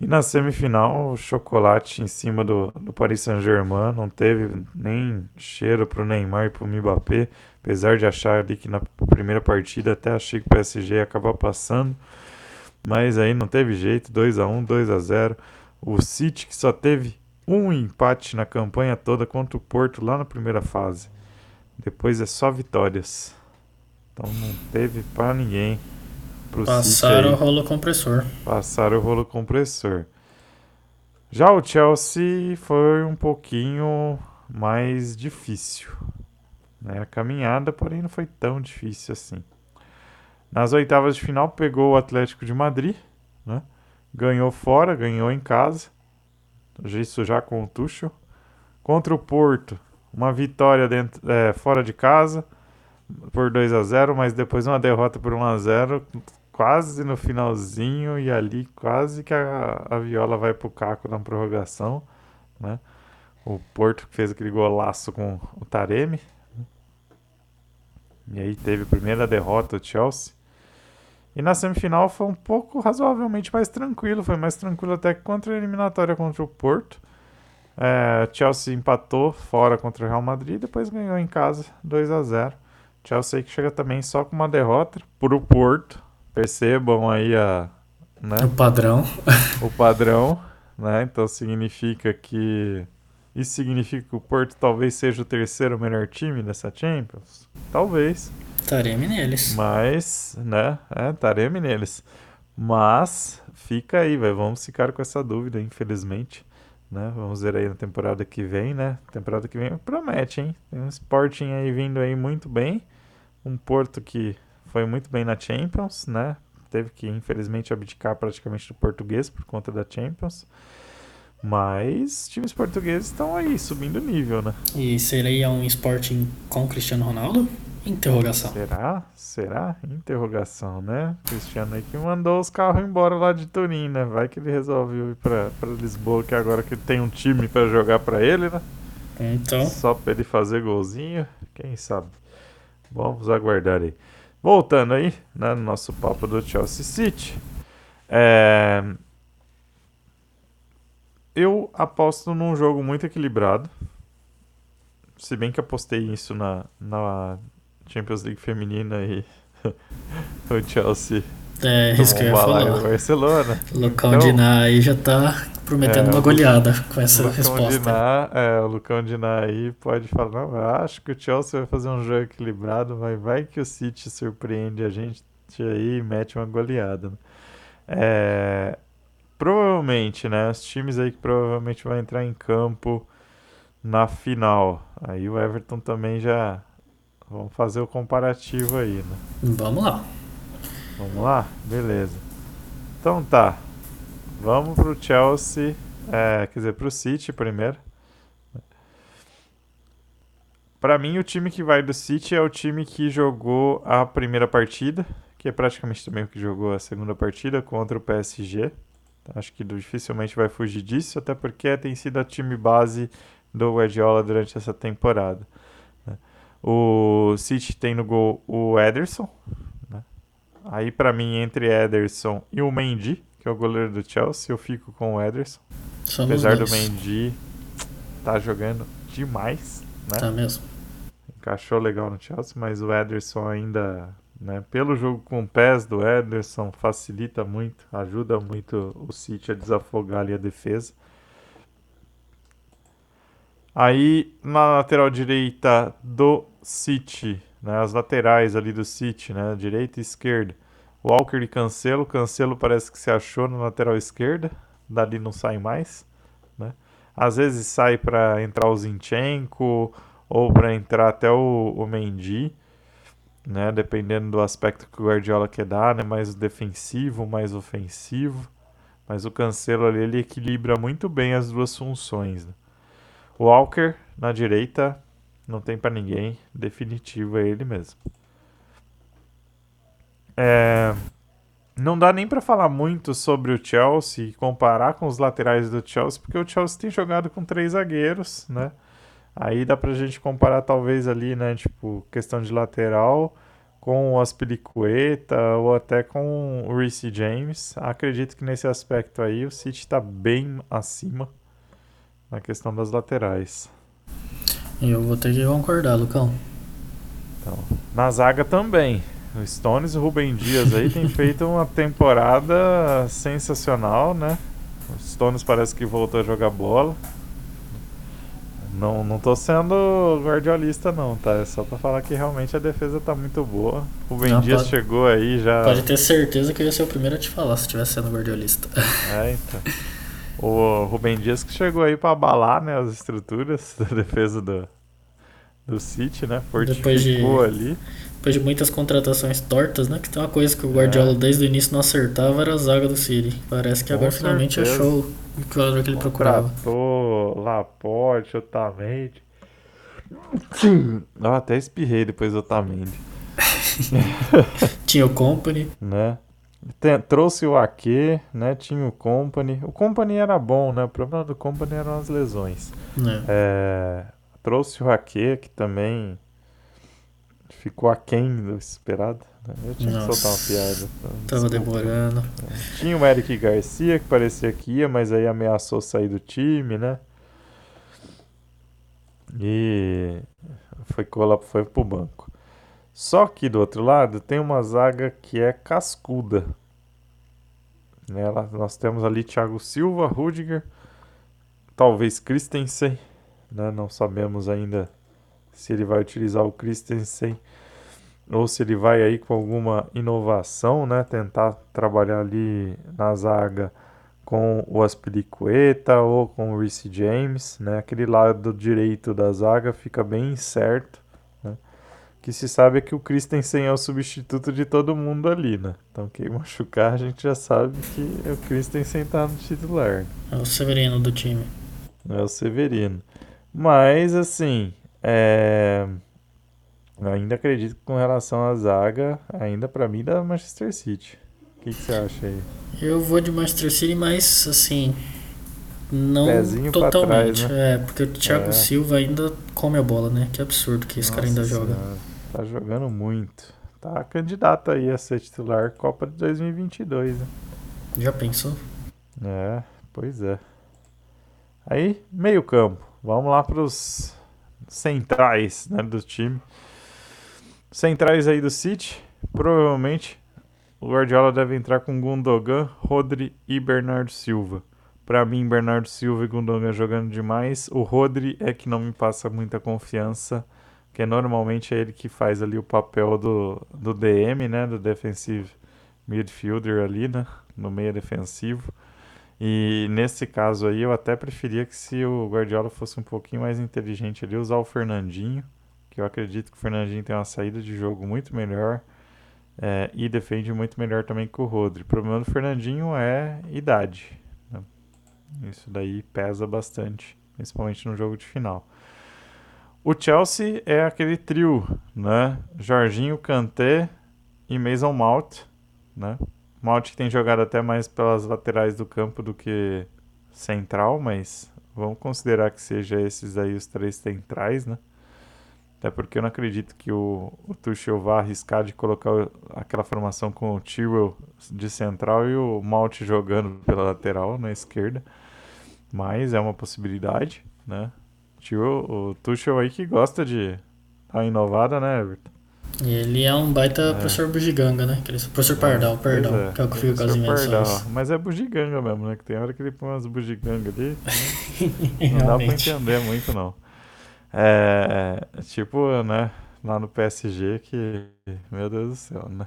E na semifinal, o chocolate em cima do, do Paris Saint-Germain não teve nem cheiro pro Neymar e pro Mbappé, apesar de achar ali que na primeira partida até achei que o PSG ia acabar passando, mas aí não teve jeito, 2 a 1, 2 a 0. O City que só teve um empate na campanha toda contra o Porto lá na primeira fase. Depois é só vitórias. Então não teve para ninguém pro Passaram o rolo compressor. Passaram o rolo compressor. Já o Chelsea foi um pouquinho mais difícil. Né? A caminhada, porém, não foi tão difícil assim. Nas oitavas de final, pegou o Atlético de Madrid, né? ganhou fora, ganhou em casa. Isso já com o Tuchel. Contra o Porto, uma vitória dentro, é, fora de casa por 2 a 0 mas depois uma derrota por 1 a 0 quase no finalzinho e ali quase que a, a Viola vai pro caco na prorrogação, né? O Porto fez aquele golaço com o Taremi. E aí teve a primeira derrota do Chelsea. E na semifinal foi um pouco razoavelmente mais tranquilo, foi mais tranquilo até que contra a eliminatória contra o Porto. É, Chelsea empatou fora contra o Real Madrid, depois ganhou em casa 2 a 0. Chelsea que chega também só com uma derrota para o Porto, Percebam aí a, né? o padrão. o padrão, né? Então significa que isso significa que o Porto talvez seja o terceiro melhor time dessa Champions? Talvez. Tareme neles. Mas, né? É, tareme neles. Mas fica aí, vai. Vamos ficar com essa dúvida, infelizmente. Né? Vamos ver aí na temporada que vem, né? Temporada que vem promete, hein? Tem um Sporting aí vindo aí muito bem. Um Porto que foi muito bem na Champions, né? Teve que, infelizmente, abdicar praticamente do português por conta da Champions. Mas times portugueses estão aí, subindo o nível, né? E seria um Sporting com Cristiano Ronaldo? Interrogação. Será? Será? Interrogação, né? Cristiano aí que mandou os carros embora lá de Turim, né? Vai que ele resolveu ir pra, pra Lisboa, que agora que tem um time para jogar para ele, né? Então. Só pra ele fazer golzinho, quem sabe? Vamos aguardar aí. Voltando aí, né, no nosso papo do Chelsea City. É... Eu aposto num jogo muito equilibrado. Se bem que apostei isso na, na Champions League feminina e o Chelsea. É, isso que eu ia falar. Barcelona. Lucão então, Diná aí já tá prometendo é, uma goleada com essa Lucão resposta. Diná, é, o Lucão Diná aí pode falar, não, eu acho que o Chelsea vai fazer um jogo equilibrado, mas vai que o City surpreende a gente aí e mete uma goleada. É, provavelmente, né, os times aí que provavelmente vai entrar em campo na final. Aí o Everton também já vamos fazer o comparativo aí, né? Vamos lá. Vamos lá? Beleza. Então tá. Vamos pro Chelsea, é, quer dizer, pro City primeiro. Para mim, o time que vai do City é o time que jogou a primeira partida, que é praticamente também o que jogou a segunda partida contra o PSG. Acho que dificilmente vai fugir disso, até porque tem sido a time base do Guardiola durante essa temporada. Né? O City tem no gol o Ederson. Né? Aí, para mim, entre Ederson e o Mendy, que é o goleiro do Chelsea, eu fico com o Ederson. Somos Apesar dois. do Mendy tá jogando demais, né? Tá mesmo. Encaixou legal no Chelsea, mas o Ederson ainda, né, pelo jogo com pés do Ederson, facilita muito, ajuda muito o City a desafogar ali a defesa. Aí na lateral direita do City, né, as laterais ali do City, né, direita e esquerda. Walker e Cancelo. Cancelo parece que se achou na lateral esquerda. Dali não sai mais. Né? Às vezes sai para entrar o Zinchenko ou para entrar até o, o Mendy. Né? Dependendo do aspecto que o Guardiola quer dar, né? mais defensivo, mais ofensivo. Mas o Cancelo ali ele equilibra muito bem as duas funções. Né? O Walker na direita não tem para ninguém, definitivo é ele mesmo. É, não dá nem para falar muito sobre o Chelsea e comparar com os laterais do Chelsea, porque o Chelsea tem jogado com três zagueiros, né? Aí dá pra gente comparar talvez ali, né, tipo, questão de lateral com o Aspilicueta ou até com o Reece James. Acredito que nesse aspecto aí o City está bem acima na questão das laterais. Eu vou ter que concordar, Lucão. Então, na zaga também. O Stones e o Rubem Dias aí tem feito uma temporada sensacional, né? O Stones parece que voltou a jogar bola. Não, não tô sendo guardiolista não, tá? É só pra falar que realmente a defesa tá muito boa. O Ben Dias pode, chegou aí já. Pode ter certeza que eu ia ser o primeiro a te falar se estivesse sendo guardiolista. É, então. O Rubem Dias que chegou aí para abalar né, as estruturas da defesa do, do City, né? Fortificou depois de, ali. Depois de muitas contratações tortas, né? Que tem uma coisa que o Guardiola é. desde o início não acertava era a zaga do City. Parece que Com agora certeza. finalmente achou o que ele procurava. Contratou Laporte, Otamendi. Sim. Eu até espirrei depois do Otamendi. Tinha o Company. Né? Tem, trouxe o Ake, né? Tinha o Company. O Company era bom, né? O problema do Company eram as lesões. É. É, trouxe o Ake, que também ficou aquém do esperado. Né? Eu tinha Nossa. que soltar uma piada. Tava demorando. É. Tinha o Eric Garcia, que parecia que ia, mas aí ameaçou sair do time, né? E foi, foi pro banco. Só que do outro lado tem uma zaga que é cascuda. Nela, nós temos ali Thiago Silva, Rudiger, talvez Christensen, né? não sabemos ainda se ele vai utilizar o Christensen ou se ele vai aí com alguma inovação, né? tentar trabalhar ali na zaga com o Aspilicueta ou com o Reece James, né? aquele lado direito da zaga fica bem incerto que se sabe é que o Christensen é o substituto de todo mundo ali, né? Então quem machucar a gente já sabe que o Christensen tá no titular. É o Severino do time. É o Severino. Mas assim, é... ainda acredito que com relação à zaga, ainda para mim da Manchester City. O que, que, você acha aí? Eu vou de Manchester City, mas assim, não Pezinho totalmente. Trás, né? É, porque o Thiago é. Silva ainda come a bola, né? Que absurdo que esse Nossa cara ainda joga. Tá jogando muito. Tá candidato aí a ser titular Copa de 2022, né? Já pensou? É, pois é. Aí, meio campo. Vamos lá pros centrais né, do time. Centrais aí do City. Provavelmente o Guardiola deve entrar com Gundogan, Rodri e Bernardo Silva. Para mim, Bernardo Silva e Gundogan jogando demais. O Rodri é que não me passa muita confiança que normalmente é ele que faz ali o papel do, do DM, né, do defensive midfielder ali, né, no meio defensivo. E nesse caso aí eu até preferia que se o Guardiola fosse um pouquinho mais inteligente ali, usar o Fernandinho, que eu acredito que o Fernandinho tem uma saída de jogo muito melhor é, e defende muito melhor também que o Rodri. O problema do Fernandinho é idade. Né? Isso daí pesa bastante, principalmente no jogo de final. O Chelsea é aquele trio, né? Jorginho, Kanté e Mason Mount, né? Mount que tem jogado até mais pelas laterais do campo do que central, mas vamos considerar que seja esses aí os três centrais, né? Até porque eu não acredito que o, o Tuchel vá arriscar de colocar aquela formação com o Tyrell de central e o Mount jogando pela lateral na esquerda. Mas é uma possibilidade, né? Tio, o Tuchel aí que gosta de a inovada, né, Everton? Ele é um baita é. professor bugiganga, né? Aquele professor Pardal, é, perdão, é. que é o que fica as invenções. Mas é bugiganga mesmo, né? Que tem hora que ele põe umas bugigangas ali. Não dá pra entender muito, não. É, tipo, né? Lá no PSG que, meu Deus do céu, né?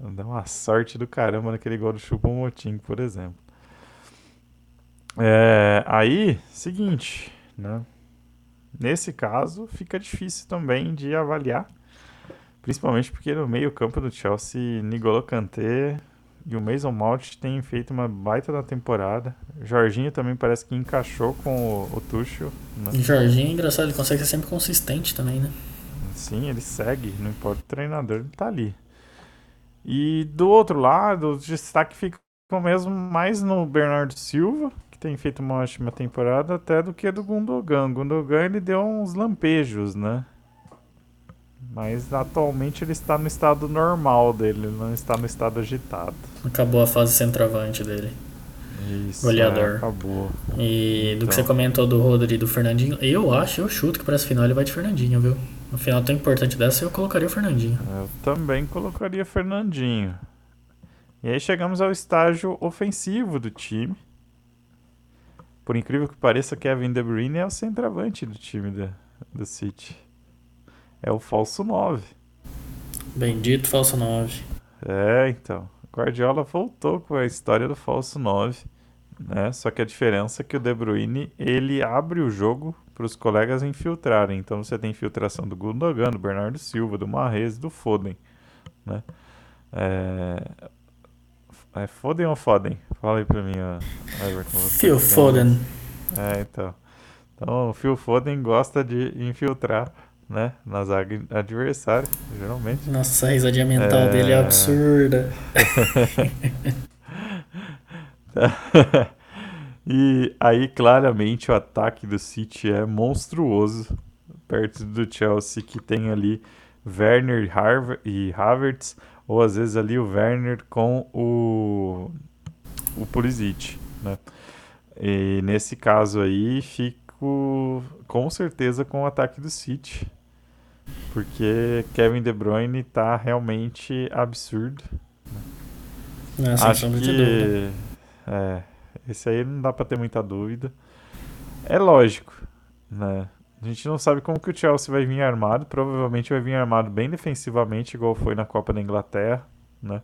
Dá uma sorte do caramba naquele gol do Choupo-Moting, por exemplo. É, aí, seguinte, né? Nesse caso, fica difícil também de avaliar, principalmente porque no meio-campo do Chelsea, Nigolo Kanté e o Mason Mount têm feito uma baita da temporada. O Jorginho também parece que encaixou com o, o Tuchel. Né? Jorginho, é engraçado, ele consegue ser sempre consistente também, né? Sim, ele segue, não importa o treinador, ele tá ali. E do outro lado, o destaque fica mesmo mais no Bernardo Silva, tem feito uma ótima temporada até do que do Gundogan. Gundogan ele deu uns lampejos, né? Mas atualmente ele está no estado normal dele, ele não está no estado agitado. Acabou a fase centroavante dele. Isso, Goleador. é, acabou. E do Então. que você comentou do Rodri e do Fernandinho, eu acho, eu chuto que para essa final ele vai de Fernandinho, viu? No final tão importante dessa, eu colocaria o Fernandinho. Eu também colocaria Fernandinho. E aí chegamos ao estágio ofensivo do time. Por incrível que pareça, Kevin De Bruyne é o centroavante do time da, do City. É o falso 9. Bendito falso 9. É, então. Guardiola voltou com a história do falso 9. Né? Só que a diferença é que o De Bruyne ele abre o jogo para os colegas infiltrarem. Então você tem infiltração do Gundogan, do Bernardo Silva, do Mahrez, do Foden. Né? É... é Foden ou Foden? Fala aí pra mim, Everton. Phil Foden. É, então. Então o Phil Foden gosta de infiltrar né, na zaga adversária, geralmente. Nossa, a risadinha mental É. dele é absurda. e aí, claramente, o ataque do City é monstruoso. Perto do Chelsea, que tem ali Werner e e Havertz, ou às vezes ali o Werner com o, o Pulisic, né? E nesse caso aí, fico com certeza com o ataque do City. Porque Kevin De Bruyne tá realmente absurdo. Sem Acho que é, esse aí não dá pra ter muita dúvida. É lógico, né? A gente não sabe como que o Chelsea vai vir armado. Provavelmente vai vir armado bem defensivamente, igual foi na Copa da Inglaterra, né?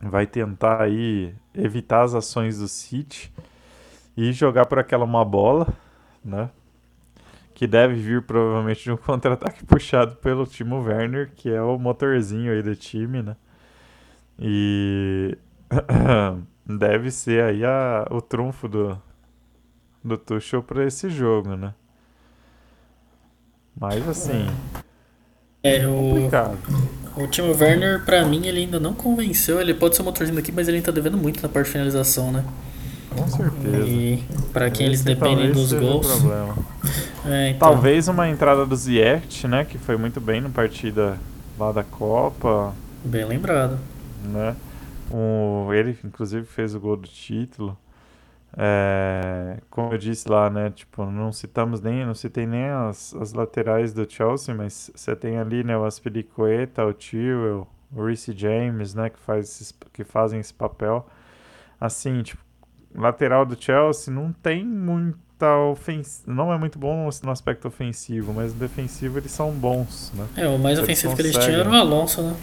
Vai tentar aí evitar as ações do City e jogar por aquela uma bola, né? Que deve vir provavelmente de um contra-ataque puxado pelo Timo Werner, que é o motorzinho aí do time, né? E deve ser aí a, o trunfo do, do Tuchel para esse jogo, né? Mas assim, É, o, complicado. o Timo Werner, pra mim, ele ainda não convenceu. Ele pode ser o motorzinho daqui, mas ele ainda tá devendo muito na parte de finalização, né? Com certeza. E pra quem eles dependem dos gols. problema. É, então, Talvez uma entrada do Ziyech, né? Que foi muito bem na partida lá da Copa, Bem lembrado. né? O, ele, inclusive, fez o gol do título. É, como eu disse lá, né? Tipo, não citamos nem, não citei nem as, as laterais do Chelsea, mas você tem ali, né? O Aspilicueta, o Tyrell, o Reece James, né? Que, faz que fazem esse papel. Assim, tipo, lateral do Chelsea não tem muita ofensiva, não é muito bom no aspecto ofensivo, mas no defensivo eles são bons, né? É, o mais Eles ofensivo que eles tinham conseguem. era o Alonso, né?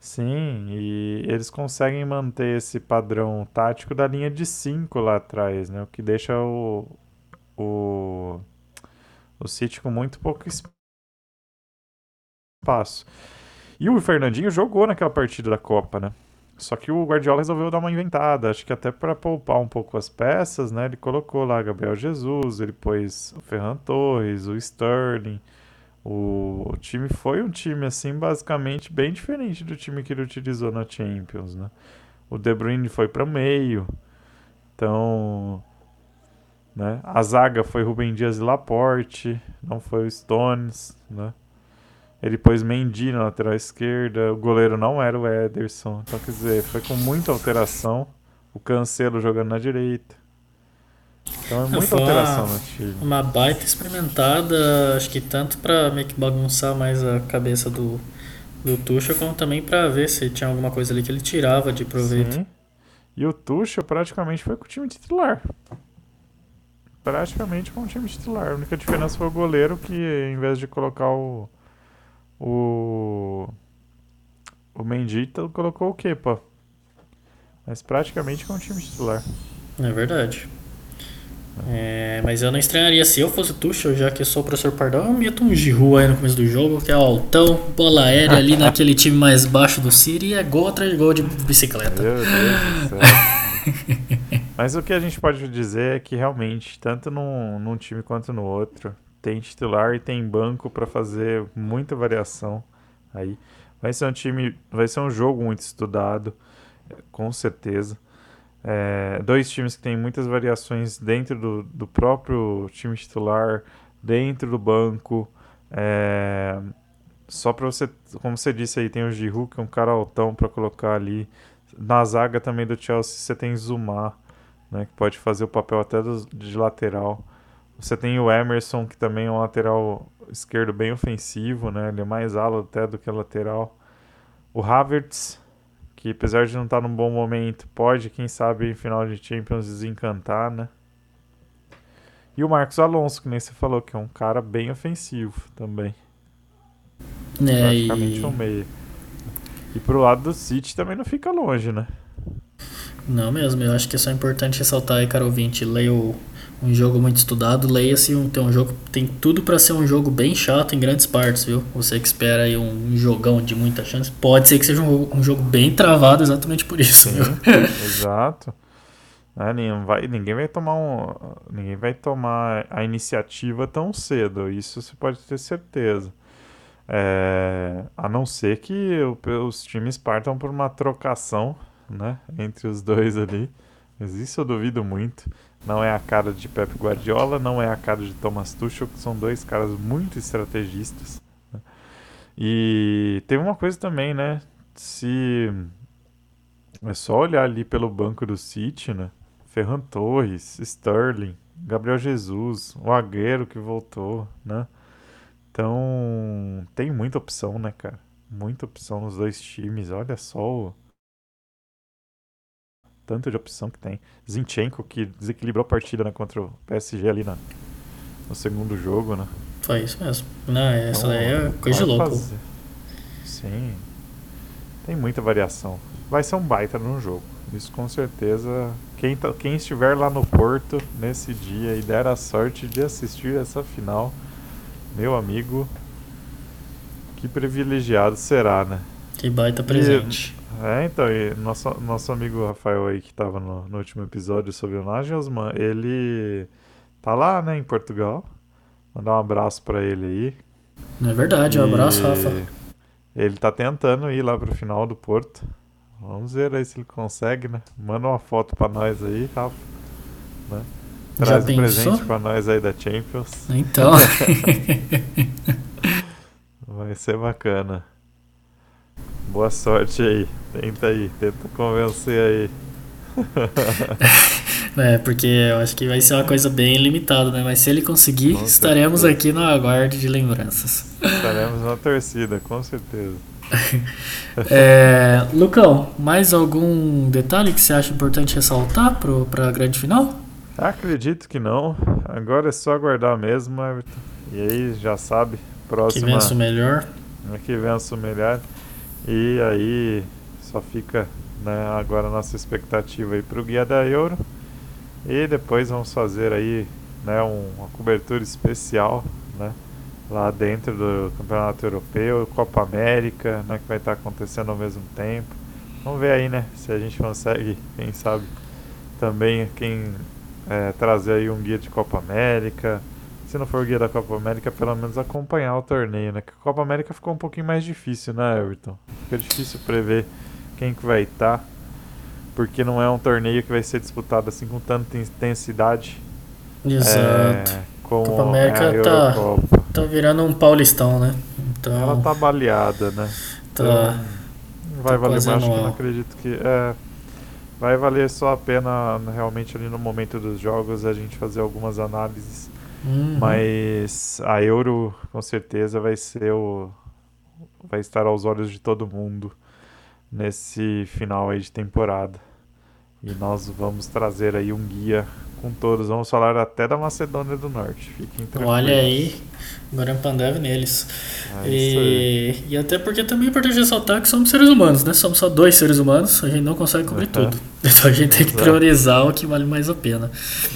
Sim, e eles conseguem manter esse padrão tático da linha de 5 lá atrás, né? O que deixa o, o, o City com muito pouco espaço. E o Fernandinho jogou naquela partida da Copa, né? Só que o Guardiola resolveu dar uma inventada, acho que até para poupar um pouco as peças, né? Ele colocou lá Gabriel Jesus, ele pôs o Ferran Torres, o Sterling. O time foi um time, assim, basicamente bem diferente do time que ele utilizou na Champions, né? O De Bruyne foi para meio, então, né? A zaga foi Rubem Dias e Laporte, não foi o Stones, né? Ele pôs Mendy na lateral esquerda, o goleiro não era o Ederson, então quer dizer, foi com muita alteração. O Cancelo jogando na direita. Então é muita foi uma- alteração no time. Uma baita experimentada, acho que tanto pra meio que bagunçar mais a cabeça do, do Tuchel, como também pra ver se tinha alguma coisa ali que ele tirava de proveito. Sim. E o Tuchel praticamente foi com o time titular. Praticamente com o time titular. A única diferença foi o goleiro que, em vez de colocar o. O. O Mendita, colocou o Kepa. Mas praticamente com o time titular. É verdade. É, mas eu não estranharia se eu fosse o Tuchel, já que eu sou o professor Pardal, eu meto um Giroud aí no começo do jogo, que é altão, bola aérea ali naquele time mais baixo do City e é gol atrás de gol de bicicleta. Meu Deus do céu. Mas o que a gente pode dizer é que realmente, tanto num, num time quanto no outro, tem titular e tem banco para fazer muita variação aí. Vai ser um time, vai ser um jogo muito estudado, com certeza. É, dois times que têm muitas variações dentro do, do próprio time titular, dentro do banco. É, só pra você, como você disse aí, tem o Giroud, que é um cara altão pra colocar ali. Na zaga também do Chelsea você tem Zuma, né, que pode fazer o papel até do, de lateral. Você tem o Emerson, que também é um lateral esquerdo bem ofensivo, né? Ele é mais ala até do que lateral. O Havertz, que apesar de não estar num bom momento, pode, quem sabe, em final de Champions desencantar, né? E o Marcos Alonso, que nem você falou, que é um cara bem ofensivo também. É, Praticamente e... um meio. E pro lado do City também não fica longe, né? Não mesmo, eu acho que é só importante ressaltar aí, cara ouvinte, leia o, um jogo muito estudado, leia-se um, tem um jogo, tem tudo para ser um jogo bem chato em grandes partes, viu? Você que espera aí um jogão de muita chance, pode ser que seja um, um jogo bem travado exatamente por isso, Sim, exato. É, ninguém, vai, ninguém vai tomar um, ninguém vai tomar a iniciativa tão cedo, isso você pode ter certeza. É, a não ser que o- os times partam por uma trocação, né, entre os dois ali. Mas isso eu duvido muito. Não é a cara de Pep Guardiola, não é a cara de Thomas Tuchel, que são dois caras muito estrategistas. né. E tem uma coisa também, né? Se é só olhar ali pelo banco do City, né? Ferran Torres, Sterling, Gabriel Jesus, o Agüero que voltou, né? Então, tem muita opção, né, cara? Muita opção nos dois times. Olha só o tanto de opção que tem. Zinchenko que desequilibrou a partida, né, contra o PSG ali na, no segundo jogo, né? Foi isso mesmo. Não, essa Então, daí é coisa de louco. fazer. Sim. Tem muita variação. Vai ser um baita no jogo. Isso com certeza. Quem, tá- quem estiver lá no Porto nesse dia e der a sorte de assistir essa final, meu amigo, que privilegiado será, né? Que baita presente. É, então, e nosso, nosso amigo Rafael aí que tava no, no último episódio sobre o Nagelsmann, ele tá lá, né, em Portugal. Mandar um abraço pra ele aí. Não é verdade, um abraço, E Rafa. Ele tá tentando ir lá pro final do Porto. Vamos ver aí se ele consegue, né? Manda uma foto pra nós aí, Rafa. Né? Já Traz um pensou? presente pra nós aí da Champions. Então, Vai ser bacana. Boa sorte aí. Tenta aí, tenta convencer aí. é, porque eu acho que vai ser uma coisa bem limitada, né? Mas se ele conseguir, Com estaremos certeza. aqui no aguardo de lembranças. Estaremos na torcida, com certeza. É, Lucão, mais algum detalhe que você acha importante ressaltar pro, pra grande final? Acredito que não. Agora é só aguardar mesmo, Everton. E aí, já sabe, Que próxima vença o melhor. que vença o melhor. E aí, só fica né, agora a nossa expectativa aí pro Guia da Euro. E depois vamos fazer aí né, um- uma cobertura especial né, lá dentro do Campeonato Europeu, Copa América, né, que vai estar acontecendo ao mesmo tempo. Vamos ver aí, né, se a gente consegue, quem sabe, também quem é, trazer aí um guia de Copa América. Se não for o guia da Copa América, pelo menos acompanhar o torneio, né? Que a Copa América ficou um pouquinho mais difícil, né, Everton? Fica difícil prever quem que vai estar, porque não é um torneio que vai ser disputado assim com tanta intensidade. Exato. É, como Copa América é a tá- Eurocopa. Tá virando um paulistão, né? Então, Ela tá baleada, né? tá- Então, vai tá valer mais, não acredito que. É, vai valer só a pena realmente ali no momento dos jogos a gente fazer algumas análises. Uhum. Mas a Euro com certeza vai ser o. vai estar aos olhos de todo mundo nesse final aí de temporada. E nós vamos trazer aí um guia com todos. Vamos falar até da Macedônia do Norte. Fiquem tranquilos. Olha aí, agora Pandev neles. É. E, e até porque também é importante ressaltar que somos seres humanos, né? Somos só dois seres humanos, a gente não consegue cobrir Uhum. tudo. Então a gente tem que Exato. priorizar o que vale mais a pena.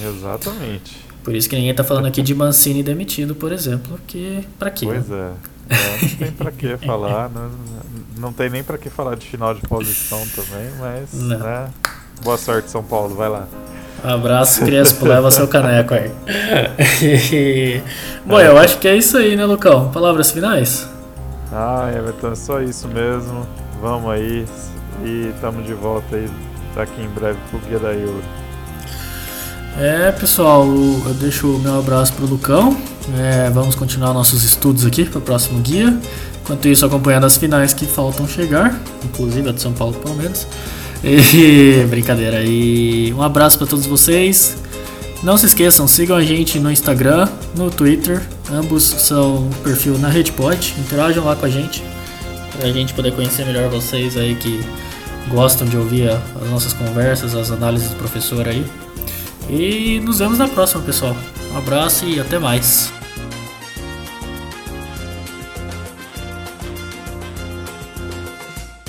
Exatamente. Por isso que ninguém tá falando aqui de Mancini demitido, por exemplo, que pra quê? Pois né? é. É, não tem pra que falar, não, não tem nem pra que falar de final de posição também, mas, né? Boa sorte, São Paulo, vai lá. Abraço, Crespo, leva seu caneco aí. Bom, eu acho que é isso aí, né, Lucão? Palavras finais? Ah, Everton, é só isso mesmo. Vamos aí e estamos de volta aí daqui em breve pro Guia da Euro. É, pessoal, eu deixo o meu abraço pro Lucão É, vamos continuar nossos estudos aqui para o próximo guia. Enquanto isso, acompanhando as finais que faltam chegar, inclusive a de São Paulo Palmeiras. E, brincadeira. E um abraço para todos vocês. Não se esqueçam, sigam a gente no Instagram, no Twitter. Ambos são perfil na RedPod. Interajam lá com a gente. Pra gente poder conhecer melhor vocês aí que gostam de ouvir as nossas conversas, as análises do professor aí. E nos vemos na próxima, pessoal. Um abraço e até mais.